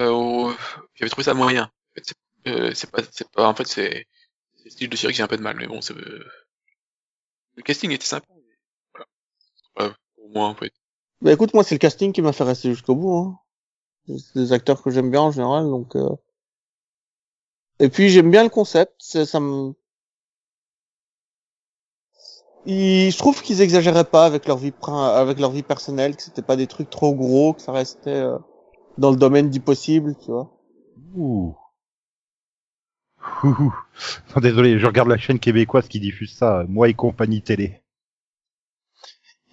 euh, oh, j'avais trouvé ça moyen. En fait, c'est euh, c'est pas, c'est pas, en fait, c'est, c'est le style de série que j'ai un peu de mal, mais bon, c'est, euh, le casting était sympa. mais Voilà. Ouais, pour moi, en fait. Bah écoute, moi c'est le casting qui m'a fait rester jusqu'au bout. Hein. C'est des acteurs que j'aime bien en général, donc. Euh... Et puis j'aime bien le concept, c'est- ça me. Ils- Je trouve qu'ils exagéraient pas avec leur vie avec leur vie personnelle, que c'était pas des trucs trop gros, que ça restait euh, dans le domaine du possible, tu vois. Ouh. Non, désolé, je regarde la chaîne québécoise qui diffuse ça, Moi et compagnie télé.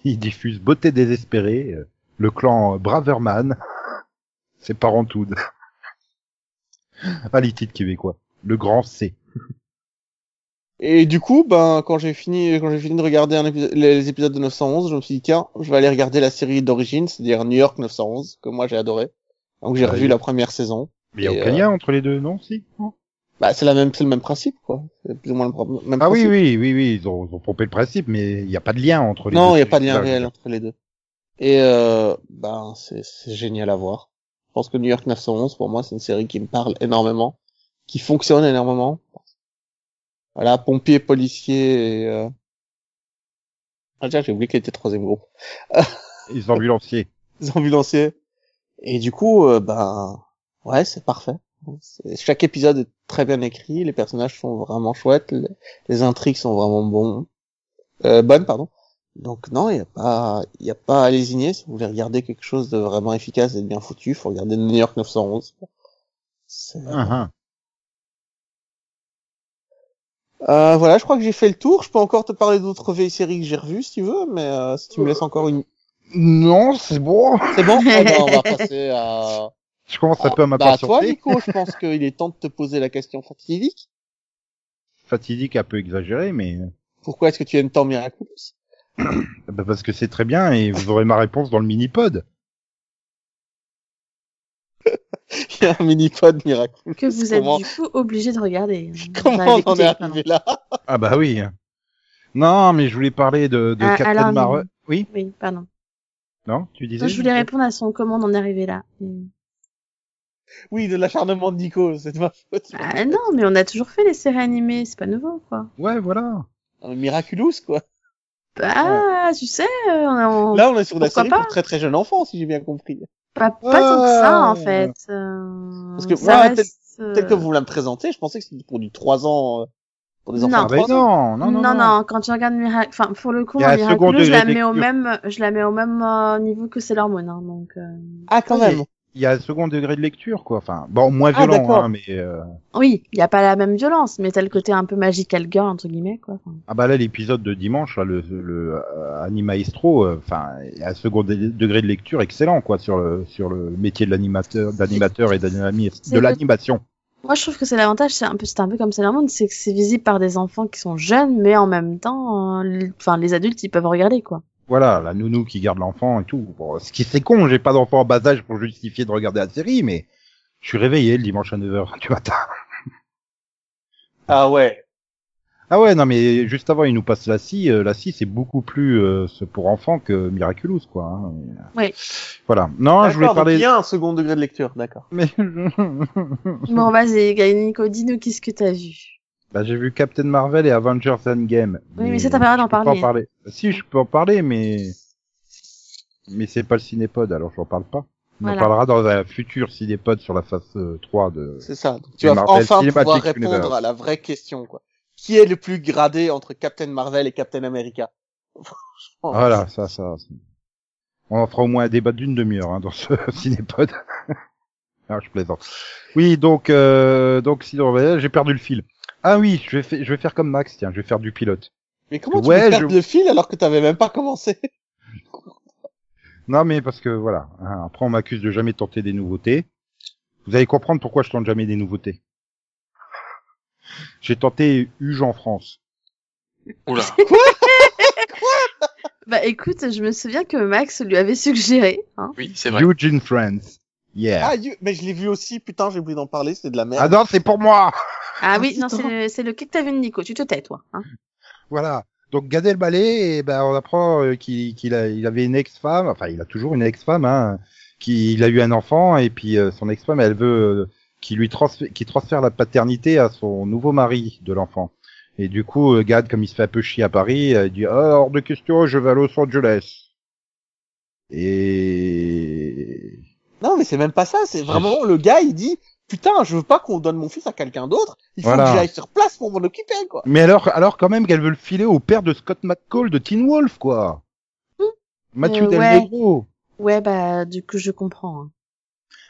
Ils diffusent Beauté désespérée, euh, le clan Braverman, c'est Parentoud. Ah, les titres québécois. Le grand C. Et du coup, ben quand j'ai fini quand j'ai fini de regarder un épisode- les épisodes de 911, je me suis dit tiens, je vais aller regarder la série d'origine, c'est-à-dire New York 911 que moi j'ai adoré. Donc j'ai Ah revu la première saison. Mais il y a aucun euh, lien entre les deux, non, si? Non Bah c'est la même c'est le même principe quoi. C'est plus ou moins le même Ah oui, principe. oui, oui, oui, ils ont, ils ont pompé le principe, mais il n'y a pas de lien entre les deux. Non, il y a pas de lien réel entre les deux. Et euh, ben c'est c'est génial à voir. Je pense que New York 911 pour moi c'est une série qui me parle énormément, qui fonctionne énormément. Voilà, pompier, policier et euh... Ah tiens, j'ai oublié qu'il était troisième groupe. Les ambulanciers. les ambulanciers. Et du coup, euh, ben, ouais, c'est parfait. Chaque épisode est très bien écrit, les personnages sont vraiment chouettes, les, les intrigues sont vraiment bons, euh, bonnes, pardon. Donc non, il y a pas, il y a pas à lésigner. Si vous voulez regarder quelque chose de vraiment efficace et de bien foutu, faut regarder New York 911. C'est- Ah, ah. Euh, voilà, je crois que j'ai fait le tour. Je peux encore te parler d'autres vieilles séries que j'ai revues si tu veux, mais euh, si tu me laisses encore une, Non, c'est bon. c'est bon? Ben, on va passer à. Je commence un peu à bah, à toi, m'impatienter. Nico, je pense qu'il est temps de te poser la question fatidique. Fatidique, un peu exagéré, mais Pourquoi est-ce que tu aimes tant Miraculous bah, parce que c'est très bien et vous aurez ma réponse dans le mini-pod. Il y a un mini-pod Miraculous. Que vous êtes du coup obligé de regarder. hein. Comment on en est arrivé là? Ah bah oui. Non, mais je voulais parler de, de Ah, Captain Marvel. Oui, Oui, pardon. non, tu disais. Non, je voulais répondre à son comment on en est arrivé là. Oui, de l'acharnement de Nico, c'est de ma faute. Ah non, mais on a toujours fait les séries animées, c'est pas nouveau quoi. Ouais, voilà. Un Miraculous, quoi. Bah, tu sais, euh, on... Là, on est sur la Pourquoi série pas? pour très très jeune enfant, si j'ai bien compris. pas, pas tant que ça, en Ah. fait. Euh, Parce que ça moi, reste, euh, Tel que vous la me présentez, je pensais que c'était pour du 3 ans, euh, pour des Non. enfants Ah de ben 3 ans. non, non, non, non. quand tu regardes Miracle, enfin, pour le coup, a Miraculous, je la de mets au même, je la mets au même euh, niveau que Sailor Moon, hein, donc, euh... Ah, quand Oui. même. Il y a un second degré de lecture, quoi. Enfin, bon, moins Ah, violent, hein, mais euh... Oui, il y a pas la même violence, mais t'as le côté un peu magical girl, entre guillemets, quoi. Enfin, ah bah là l'épisode de dimanche, là, le, le euh, Animaestro, euh, enfin, il y a un second degré de lecture excellent, quoi, sur le sur le métier de l'animateur, d'animateur et de l'animation. Moi, je trouve que c'est l'avantage, c'est un peu, c'est un peu comme Sailor Moon, c'est que c'est visible par des enfants qui sont jeunes, mais en même temps, euh, enfin, les adultes, ils peuvent regarder, quoi. Voilà, la nounou qui garde l'enfant et tout. Bon, ce qui c'est con, j'ai pas d'enfant en bas âge pour justifier de regarder la série, mais je suis réveillé le dimanche à 9h du matin. Ah ouais. Ah ouais, non mais juste avant, il nous passe la scie. Euh, la scie, c'est beaucoup plus euh, pour enfants que Miraculous, quoi. hein. Oui. Voilà. Non, je voulais parler. Il y a un second degré de lecture, d'accord. Mais Bon, vas-y, Nico, dis-nous qu'est-ce que t'as vu. Bah, j'ai vu Captain Marvel et Avengers Endgame. Oui, mais ça, t'as pas le droit d'en je peux parler. en parler. Si, je peux en parler, mais mais c'est pas le cinépod, alors j'en parle pas. On en parlera dans un futur cinépod sur la phase euh, 3 de. C'est ça. Donc, tu vas Marvel enfin pouvoir répondre Universe. à la vraie question, quoi. Qui est le plus gradé entre Captain Marvel et Captain America? Voilà, ça, ça. On en fera au moins un débat d'une demi-heure hein, dans ce cinépod. ah, je plaisante. Oui, donc, euh, donc sinon, j'ai perdu le fil. Ah oui, je vais, fa- je vais faire comme Max, tiens, je vais faire du pilote. Mais comment tu Ouais, peux perdre je- le fil alors que t'avais même pas commencé? Non, mais parce que voilà, hein, après on m'accuse de jamais tenter des nouveautés. Vous allez comprendre pourquoi je tente jamais des nouveautés. J'ai tenté Huge en France. Oula. Bah, écoute, je me souviens que Max lui avait suggéré, hein. Oui, c'est vrai. Huge in France. Yeah. Ah, you- mais je l'ai vu aussi, putain, j'ai oublié d'en parler, c'est de la Ah merde. non, c'est pour moi Ah Oh, oui, non, c'est le, c'est le que t'as vu de Nico, tu te tais, toi, hein. Voilà. Donc Gad Elmaleh, et ben on apprend euh, qu'il qu'il a, il avait une ex-femme, enfin il a toujours une ex-femme, hein, qu'il a eu un enfant et puis euh, son ex-femme, elle veut euh, qu'il lui transfère, qu'il transfère la paternité à son nouveau mari de l'enfant. Et du coup, euh, Gad, comme il se fait un peu chier à Paris, euh, il dit ah, hors de question, je vais à Los Angeles. Et Non, mais c'est même pas ça, c'est vraiment le gars, il dit, putain, je veux pas qu'on donne mon fils à quelqu'un d'autre, il faut Voilà. que j'aille sur place pour m'en occuper, quoi. mais alors, alors quand même qu'elle veut le filer au père de Scott McCall de Teen Wolf, quoi. Mathieu Euh, Del ouais. Negro. Ouais, bah, du coup, je comprends. hein.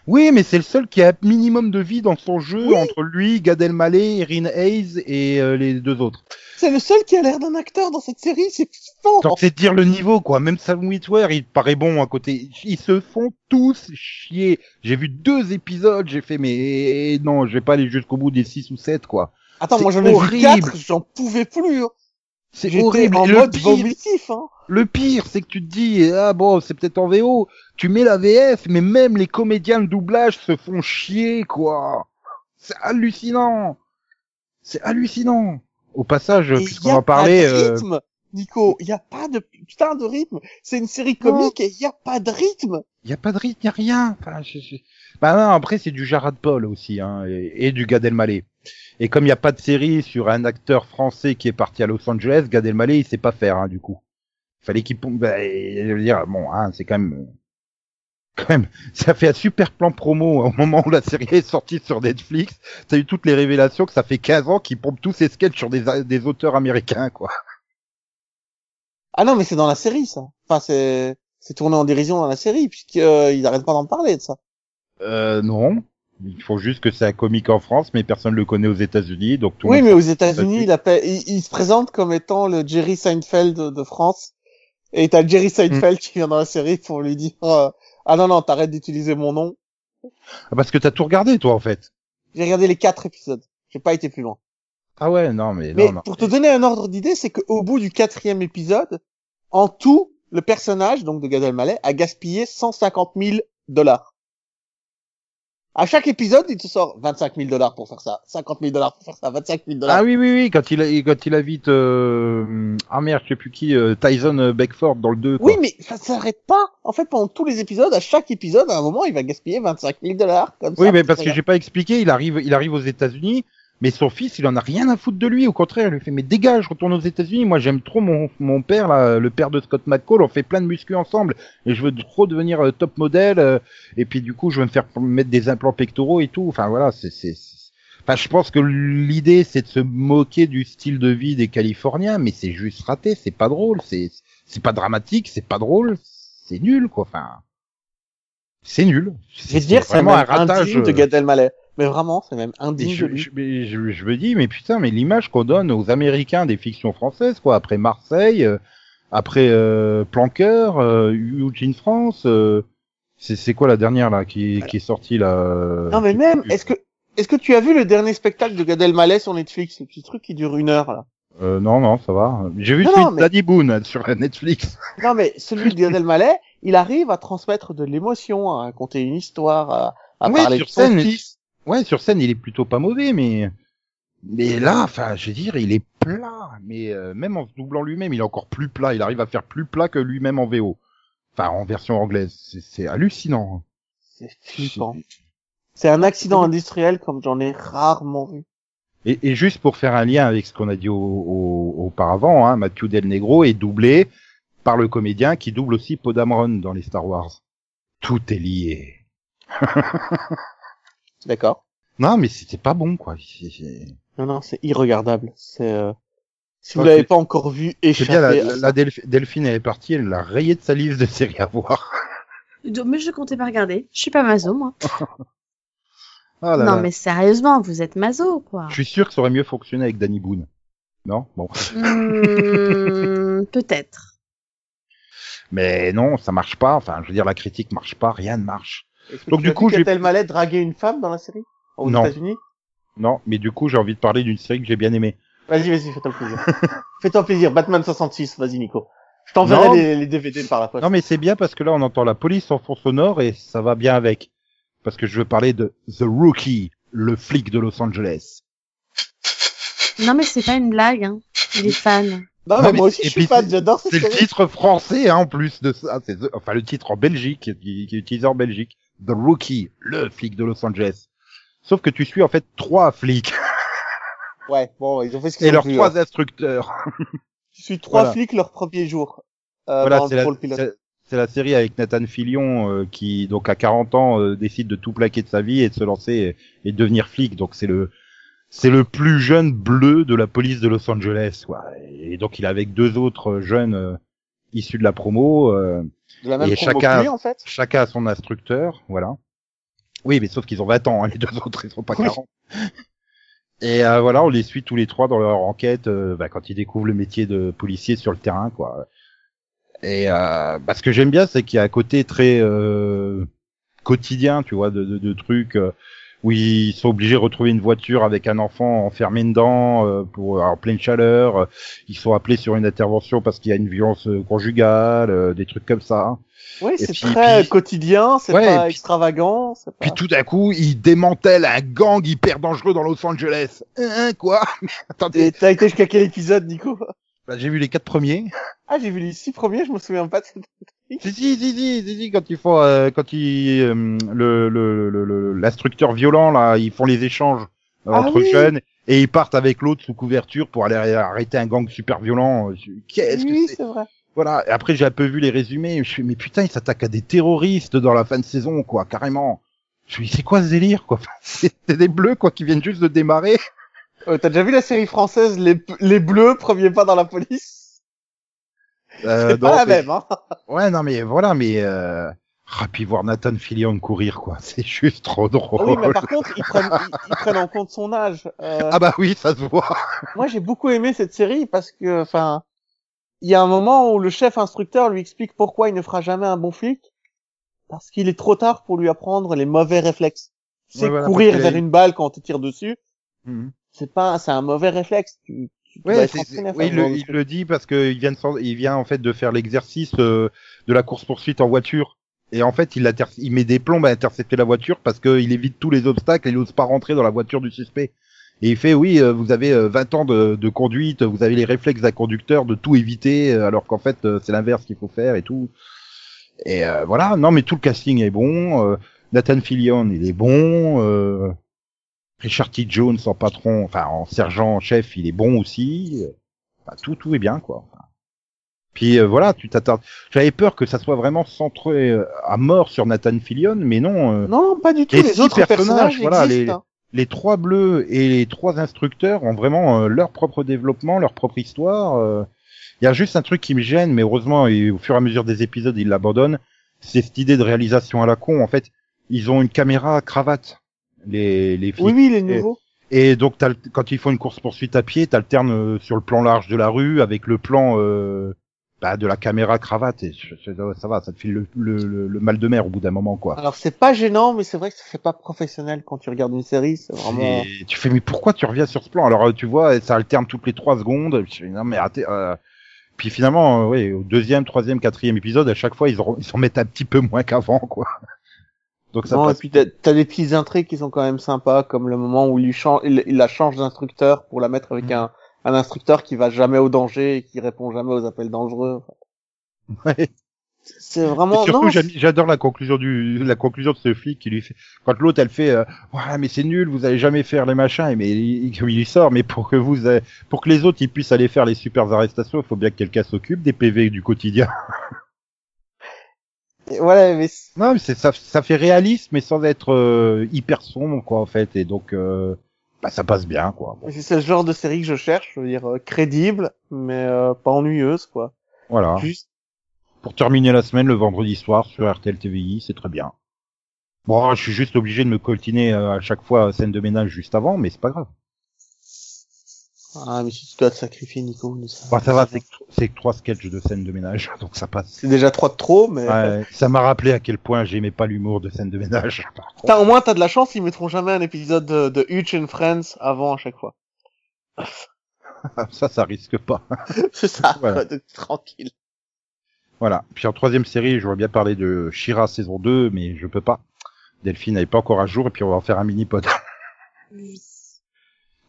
Oui, mais c'est le seul qui a un minimum de vie dans son jeu Oui. entre lui, Gad Elmaleh, Erin Hayes et euh, les deux autres. C'est le seul qui a l'air d'un acteur dans cette série, c'est flippant. Donc c'est dire le niveau, quoi. Même Sam Witwer, il paraît bon à côté. Ils se font tous chier. J'ai vu deux épisodes, j'ai fait, mais non, je vais pas aller jusqu'au bout des six ou sept, quoi. Attends, moi j'en ai vu quatre, j'en pouvais plus. hein. C'est horrible. en mode pire, vomitif, hein. le pire, c'est que tu te dis, ah bon, c'est peut-être en VO. Tu mets la VF, mais même les comédiens de doublage se font chier, quoi. C'est hallucinant. C'est hallucinant. Au passage, puisqu'on en parlait, euh, Nico, il y a pas de putain de rythme. C'est une série comique et il y a pas de rythme. il y a pas de rythme, il y a rien. Enfin, je, je- Bah non, après c'est du Jarad Paul aussi, hein, et, et du Gad Elmaleh. Et comme il n'y a pas de série sur un acteur français qui est parti à Los Angeles, Gad Elmaleh il sait pas faire, hein, du coup. Fallait qu'il pompe. Bah, je veux dire, bon, hein, c'est quand même. euh, Quand même, ça fait un super plan promo au moment où la série est sortie sur Netflix. T'as eu toutes les révélations que ça fait 15 ans qu'ils pompent tous ces sketchs sur des, des auteurs américains, quoi. Ah non, mais c'est dans la série ça. Enfin, c'est c'est tourné en dérision dans la série puisqu'ils arrêtent pas d'en parler de ça. Euh, non. Il faut juste que c'est un comique en France, mais personne le connaît aux États-Unis, donc tout le Oui, monde mais aux États-Unis, il, appelle- il, il se présente comme étant le Jerry Seinfeld de, de France. Et t'as Jerry Seinfeld qui vient dans la série pour lui dire euh, ah non non t'arrêtes d'utiliser mon nom. Ah, parce que t'as tout regardé, toi, en fait. J'ai regardé les quatre épisodes. J'ai pas été plus loin. Ah ouais, non, mais, Mais non, non. pour te donner un ordre d'idée, c'est qu'au bout du quatrième épisode, en tout, le personnage, donc de Gad Elmaleh, a gaspillé 150 000 dollars. À chaque épisode, il te sort 25 000 dollars pour faire ça, 50 000 dollars pour faire ça, 25 000 dollars. Ah oui, oui, oui, quand il, a- quand il invite, euh... ah merde, je sais plus qui, euh, Tyson euh, Beckford dans le 2, quoi. oui, mais ça s'arrête pas. En fait, pendant tous les épisodes, à chaque épisode, à un moment, il va gaspiller 25 000 dollars. Comme ça, Oui, mais parce que j'ai pas expliqué, il arrive, il arrive aux États-Unis. Mais son fils, il en a rien à foutre de lui. Au contraire, il lui fait mais dégage, retourne aux États-Unis. Moi, j'aime trop mon mon père là, le père de Scott McCall. On fait plein de muscu ensemble et je veux trop devenir euh, top modèle. euh, et puis du coup, je veux me faire mettre des implants pectoraux et tout. Enfin voilà, c'est c'est. c'est- Enfin, je pense que l'idée c'est de se moquer du style de vie des Californiens, mais c'est juste raté. C'est pas drôle. C'est c'est pas dramatique. C'est pas drôle. C'est nul quoi. Enfin, c'est nul. Te dire, c'est vraiment même indigne de Gad Elmaleh. Mais vraiment, c'est même indigne je, je, mais je, je me dis, mais putain, mais l'image qu'on donne aux Américains des fictions françaises, quoi, après Marseille, euh, après euh, Planqueur, euh, Eugene France, euh, c'est quoi la dernière là qui, qui est sortie là Non, mais même, est-ce que, est-ce que tu as vu le dernier spectacle de Gad Elmaleh sur Netflix, le petit truc qui dure une heure, là? Euh, non, non, ça va. J'ai vu Non, celui non, de mais- Boone sur Netflix. Non, mais celui de Gad Elmaleh, il arrive à transmettre de l'émotion, à raconter une histoire, à, à Ouais, parler sur de son scène, fils. Ouais, sur scène, il est plutôt pas mauvais, mais mais là, enfin, je veux dire, il est plat. Mais euh, même en se doublant lui-même, il est encore plus plat. Il arrive à faire plus plat que lui-même en VO. Enfin, en version anglaise, c'est- hallucinant. C'est flippant. C'est un accident industriel comme j'en ai rarement vu. Et, et juste pour faire un lien avec ce qu'on a dit au, au- auparavant, hein, Matthew Del Negro est doublé par le comédien qui double aussi Podamron dans les Star Wars. Tout est lié. D'accord. Non, mais c'était pas bon, quoi. Non, non, c'est irregardable. C'est, euh... si vous l'avez pas encore vu, C'est échappez bien, la, la, la Delph- Delphine elle est partie, elle l'a rayé de sa liste de séries à voir. Donc, Mais je comptais pas regarder. Je suis pas maso, moi. Ah là non, là. mais sérieusement, vous êtes maso, quoi. Je suis sûr que ça aurait mieux fonctionné avec Danny Boone. Non? Bon. Hmm, Peut-être. Mais non, ça marche pas. Enfin, je veux dire, la critique marche pas, rien ne marche. Donc, tu du as coup, j'ai- Gad Elmaleh draguer une femme dans la série? Aux Non. États-Unis? Non, mais du coup, j'ai envie de parler d'une série que j'ai bien aimée. Vas-y, vas-y, fais-toi plaisir. fais-toi plaisir. Batman 66, vas-y, Nico. Je t'enverrai les, les DVD par la poste. Non, mais c'est bien parce que là, on entend la police en fond sonore et ça va bien avec. Parce que je veux parler de The Rookie, le flic de Los Angeles. Non, mais c'est pas une blague, hein. Il est fan. Non, Non, mais mais- moi aussi, je suis fan, j'adore cette C'est le titre français, hein, en plus de ça. C'est enfin le titre en Belgique, qui, qui est utilisé en Belgique. The Rookie, le flic de Los Angeles. Sauf que tu suis en fait trois flics Ouais, bon, ils ont fait ce qu'ils et leurs trois hein. instructeurs. Je suis trois Voilà. flics leur premier jour. Euh, voilà, c'est la, c'est- série avec Nathan Fillion euh, qui donc à 40 ans euh, décide de tout plaquer de sa vie et de se lancer et, et de devenir flic. Donc c'est le c'est le plus jeune bleu de la police de Los Angeles. Quoi. Et donc il est avec deux autres jeunes euh, issus de la promo. De la même et chacun- en fait. chacun a son instructeur, voilà. Oui, mais sauf qu'ils ont 20 ans, hein, les deux autres, ils sont pas Oui. 40. Et euh, voilà, on les suit tous les trois dans leur enquête euh, bah, quand ils découvrent le métier de policier sur le terrain, quoi. Et euh, bah, ce que j'aime bien, c'est qu'il y a un côté très euh, quotidien, tu vois, de, de, de trucs euh, où ils sont obligés de retrouver une voiture avec un enfant enfermé dedans euh, pour en pleine chaleur. euh, Ils sont appelés sur une intervention parce qu'il y a une violence euh, conjugale, euh, des trucs comme ça. Oui, c'est très puis- quotidien, c'est Ouais, pas puis- extravagant, pas... Puis tout d'un coup, ils démantèlent un gang hyper dangereux dans Los Angeles. Hein, quoi Mais Attendez, t'as été jusqu'à quel épisode, Nico? Bah, j'ai vu les quatre premiers. Ah, j'ai vu les six premiers, je me souviens pas de cette... Si si si si si, si, quand ils font euh, quand ils euh, le le le- le- l'instructeur violent là, ils font les échanges euh, Ah entre oui. jeunes et ils partent avec l'autre sous couverture pour aller arrêter un gang super violent. Qu'est-ce Oui, que c'est c'est vrai. Voilà. Et après j'ai un peu vu les résumés. Je fais mais putain, ils s'attaquent à des terroristes dans la fin de saison quoi, carrément. Je dis c'est quoi ce délire quoi? C'est c'est des bleus quoi qui viennent juste de démarrer. Euh, t'as déjà vu la série française Les, les Bleus, premier pas dans la police? Euh, C'est pas la même, hein Ouais, non, mais voilà, mais euh... ah, puis voir Nathan Fillion courir, quoi, c'est juste trop drôle. Ah Oui, mais par contre, ils prennent, ils, ils prennent en compte son âge. Euh, Ah bah oui, ça se voit. Moi, j'ai beaucoup aimé cette série parce que, enfin, il y a un moment où le chef instructeur lui explique pourquoi il ne fera jamais un bon flic. Parce qu'il est trop tard pour lui apprendre les mauvais réflexes. C'est Ouais, voilà, courir vers une balle quand on te tire dessus. Mhm. C'est pas, c'est un mauvais réflexe. Tu, Ouais, oui, ce le- il le dit parce que il vient de, il vient en fait de faire l'exercice euh, de la course poursuite en voiture. Et en fait, il, inter- il met des plombes à intercepter la voiture parce qu'il évite tous les obstacles et il n'ose pas rentrer dans la voiture du suspect. Et il fait, oui, euh, vous avez euh, 20 ans de, de conduite, vous avez les réflexes d'un conducteur de tout éviter, euh, alors qu'en fait, c'est l'inverse qu'il faut faire et tout. Et voilà, non, mais tout le casting est bon. Nathan Fillion, il est bon. Richard T. Jones en patron, enfin en sergent chef, il est bon aussi. Enfin, tout tout est bien quoi. Puis euh, voilà, tu t'attardes. J'avais peur que ça soit vraiment centré euh, à mort sur Nathan Fillion, mais non. euh, Non, pas du tout. Les autres personnages, personnages, voilà, existent. les- hein. les trois bleus et les trois instructeurs ont vraiment euh, leur propre développement, leur propre histoire. euh. Il y a juste un truc qui me gêne, mais heureusement, et au fur et à mesure des épisodes, ils l'abandonnent. C'est cette idée de réalisation à la con. En fait, ils ont une caméra à cravate, les, les flics. Oui, oui, les nouveaux. Et donc, quand ils font une course poursuite à pied, t'alternes euh, sur le plan large de la rue avec le plan euh, bah, de la caméra cravate. Et ça va, ça te file le, le, le- le mal de mer au bout d'un moment, quoi. Alors c'est pas gênant, mais c'est vrai que ça fait pas professionnel quand tu regardes une série. C'est vraiment. Et tu fais mais pourquoi tu reviens sur ce plan? Alors euh, tu vois, ça alterne toutes les trois secondes. Je fais, non mais arrêtez. euh. Puis finalement, euh, au deuxième, troisième, quatrième épisode, à chaque fois ils en, ils s'en mettent un petit peu moins qu'avant, quoi. Donc ça Non, et passe. puis t'as des petites intrigues qui sont quand même sympas, comme le moment où il, lui change, il, il la change d'instructeur pour la mettre avec Mm. un, un instructeur qui va jamais au danger et qui répond jamais aux appels dangereux. Ouais. C'est vraiment Et surtout, j'adore la conclusion du, la conclusion de ce flic qui lui fait, quand l'autre elle fait, euh, ouais, mais c'est nul, vous allez jamais faire les machins, et mais il, il sort, mais pour que vous, pour que les autres ils puissent aller faire les super arrestations, il faut bien que quelqu'un s'occupe des PV du quotidien. Voilà, mais Non, mais c'est ça, ça fait réaliste, mais sans être euh, hyper sombre, quoi, en fait, et donc, euh, bah, ça passe bien, quoi. Bon, c'est c'est le genre de série que je cherche, je veux dire euh, crédible, mais euh, pas ennuyeuse quoi. voilà. Juste Pour terminer la semaine, le vendredi soir sur RTL TVI, c'est très bien. Bon, je suis juste obligé de me coltiner euh, à chaque fois scène de ménage juste avant, mais c'est pas grave. Ah mais si tu dois te sacrifier Nico, ça, Bon, ça va, c'est que, trois sketchs de scène de ménage, donc ça passe. c'est déjà trois de trop, mais Ouais, ça m'a rappelé à quel point j'aimais pas l'humour de scène de ménage. Putain, au moins t'as de la chance, ils mettront jamais un épisode de, de Hutch and Friends avant à chaque fois. ça, ça risque pas. c'est ça, Voilà. quoi, donc tranquille. Voilà. Puis en troisième série, j'aurais bien parlé de Shira saison 2, mais je peux pas. Delphine n'est pas encore à jour, et puis on va en faire un mini-pod.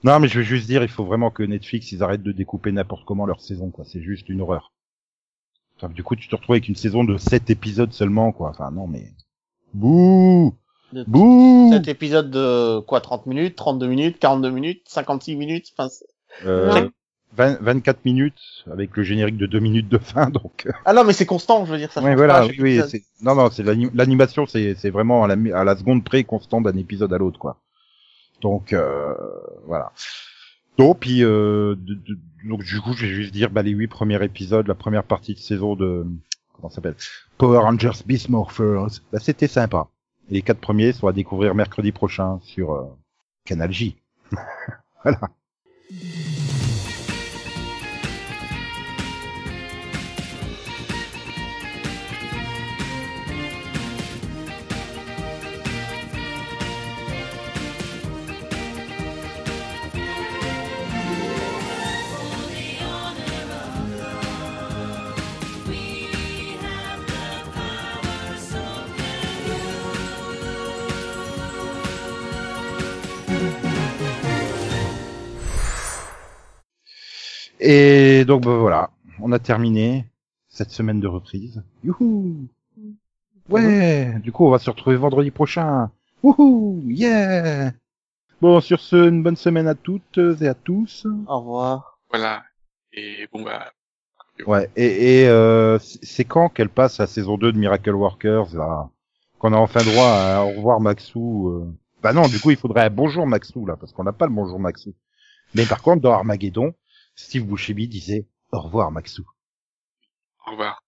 Non, mais je veux juste dire, il faut vraiment que Netflix, ils arrêtent de découper n'importe comment leur saison, quoi. C'est juste une horreur. Enfin, du coup, tu te retrouves avec une saison de 7 épisodes seulement, quoi. Enfin, non, mais... Bouh Bouh Cet épisode de quoi 30 minutes, 32 minutes, 42 minutes, 56 minutes, enfin euh, 20 24 minutes, avec le générique de 2 minutes de fin, donc... Ah non, mais c'est constant, je veux dire ça. Oui, change voilà, pas oui, oui, non, non, c'est l'ani- l'animation, c'est, vraiment à la, à la seconde près constant d'un épisode à l'autre, quoi. Donc, euh, voilà. Donc, puis, euh, du coup, je vais juste dire, bah, les huit premiers épisodes, la première partie de saison de, comment s'appelle? Power Rangers Beast Morphers. Bah, c'était sympa. Et les quatre premiers sont à découvrir mercredi prochain sur, euh, Canal J. voilà. Et donc, bah, voilà. On a terminé cette semaine de reprise. Youhou! Ouais! Du coup, on va se retrouver vendredi prochain. Wouhou! Yeah! Bon, sur ce, une bonne semaine à toutes et à tous. Au revoir. Voilà. Et bon bah Ouais, et, et euh, c'est c'est quand qu'elle passe la saison 2 de Miracle Workers, là? Qu'on a enfin droit à au revoir Maxou euh... Bah non, du coup, il faudrait un bonjour Maxou, là, parce qu'on n'a pas le bonjour Maxou. Mais par contre, dans Armageddon, Steve Buscemi disait au revoir Maxou. au revoir.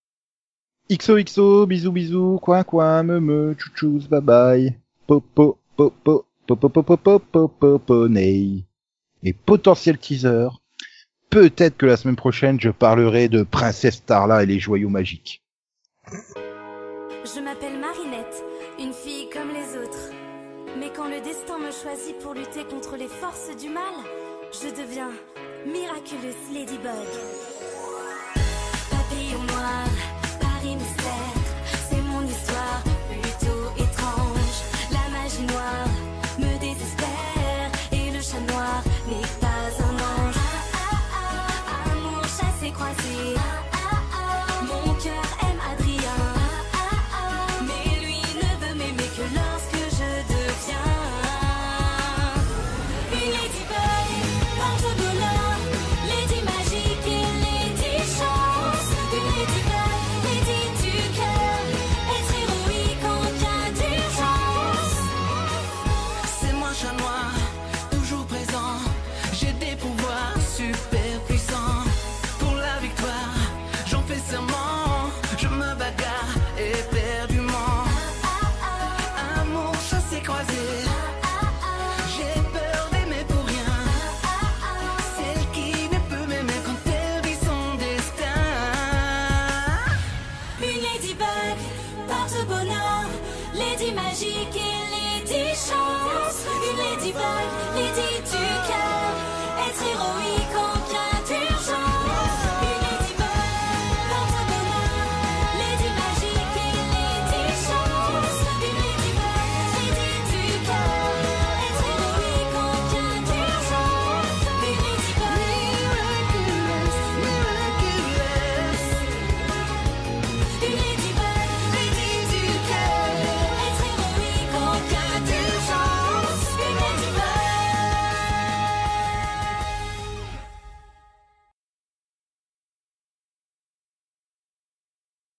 XOXO, bisous bisous, coin coin, me me, chouchous, bye bye. Popo, popo, popo, popo, popo, popo, ney. Et potentiel teaser. Peut-être que la semaine prochaine, je parlerai de Princesse Starla et les joyaux magiques. Je m'appelle Marinette, une fille comme les autres. Mais quand le destin me choisit pour lutter contre les forces du mal, je deviens Miraculous Ladybug. Papillon noir,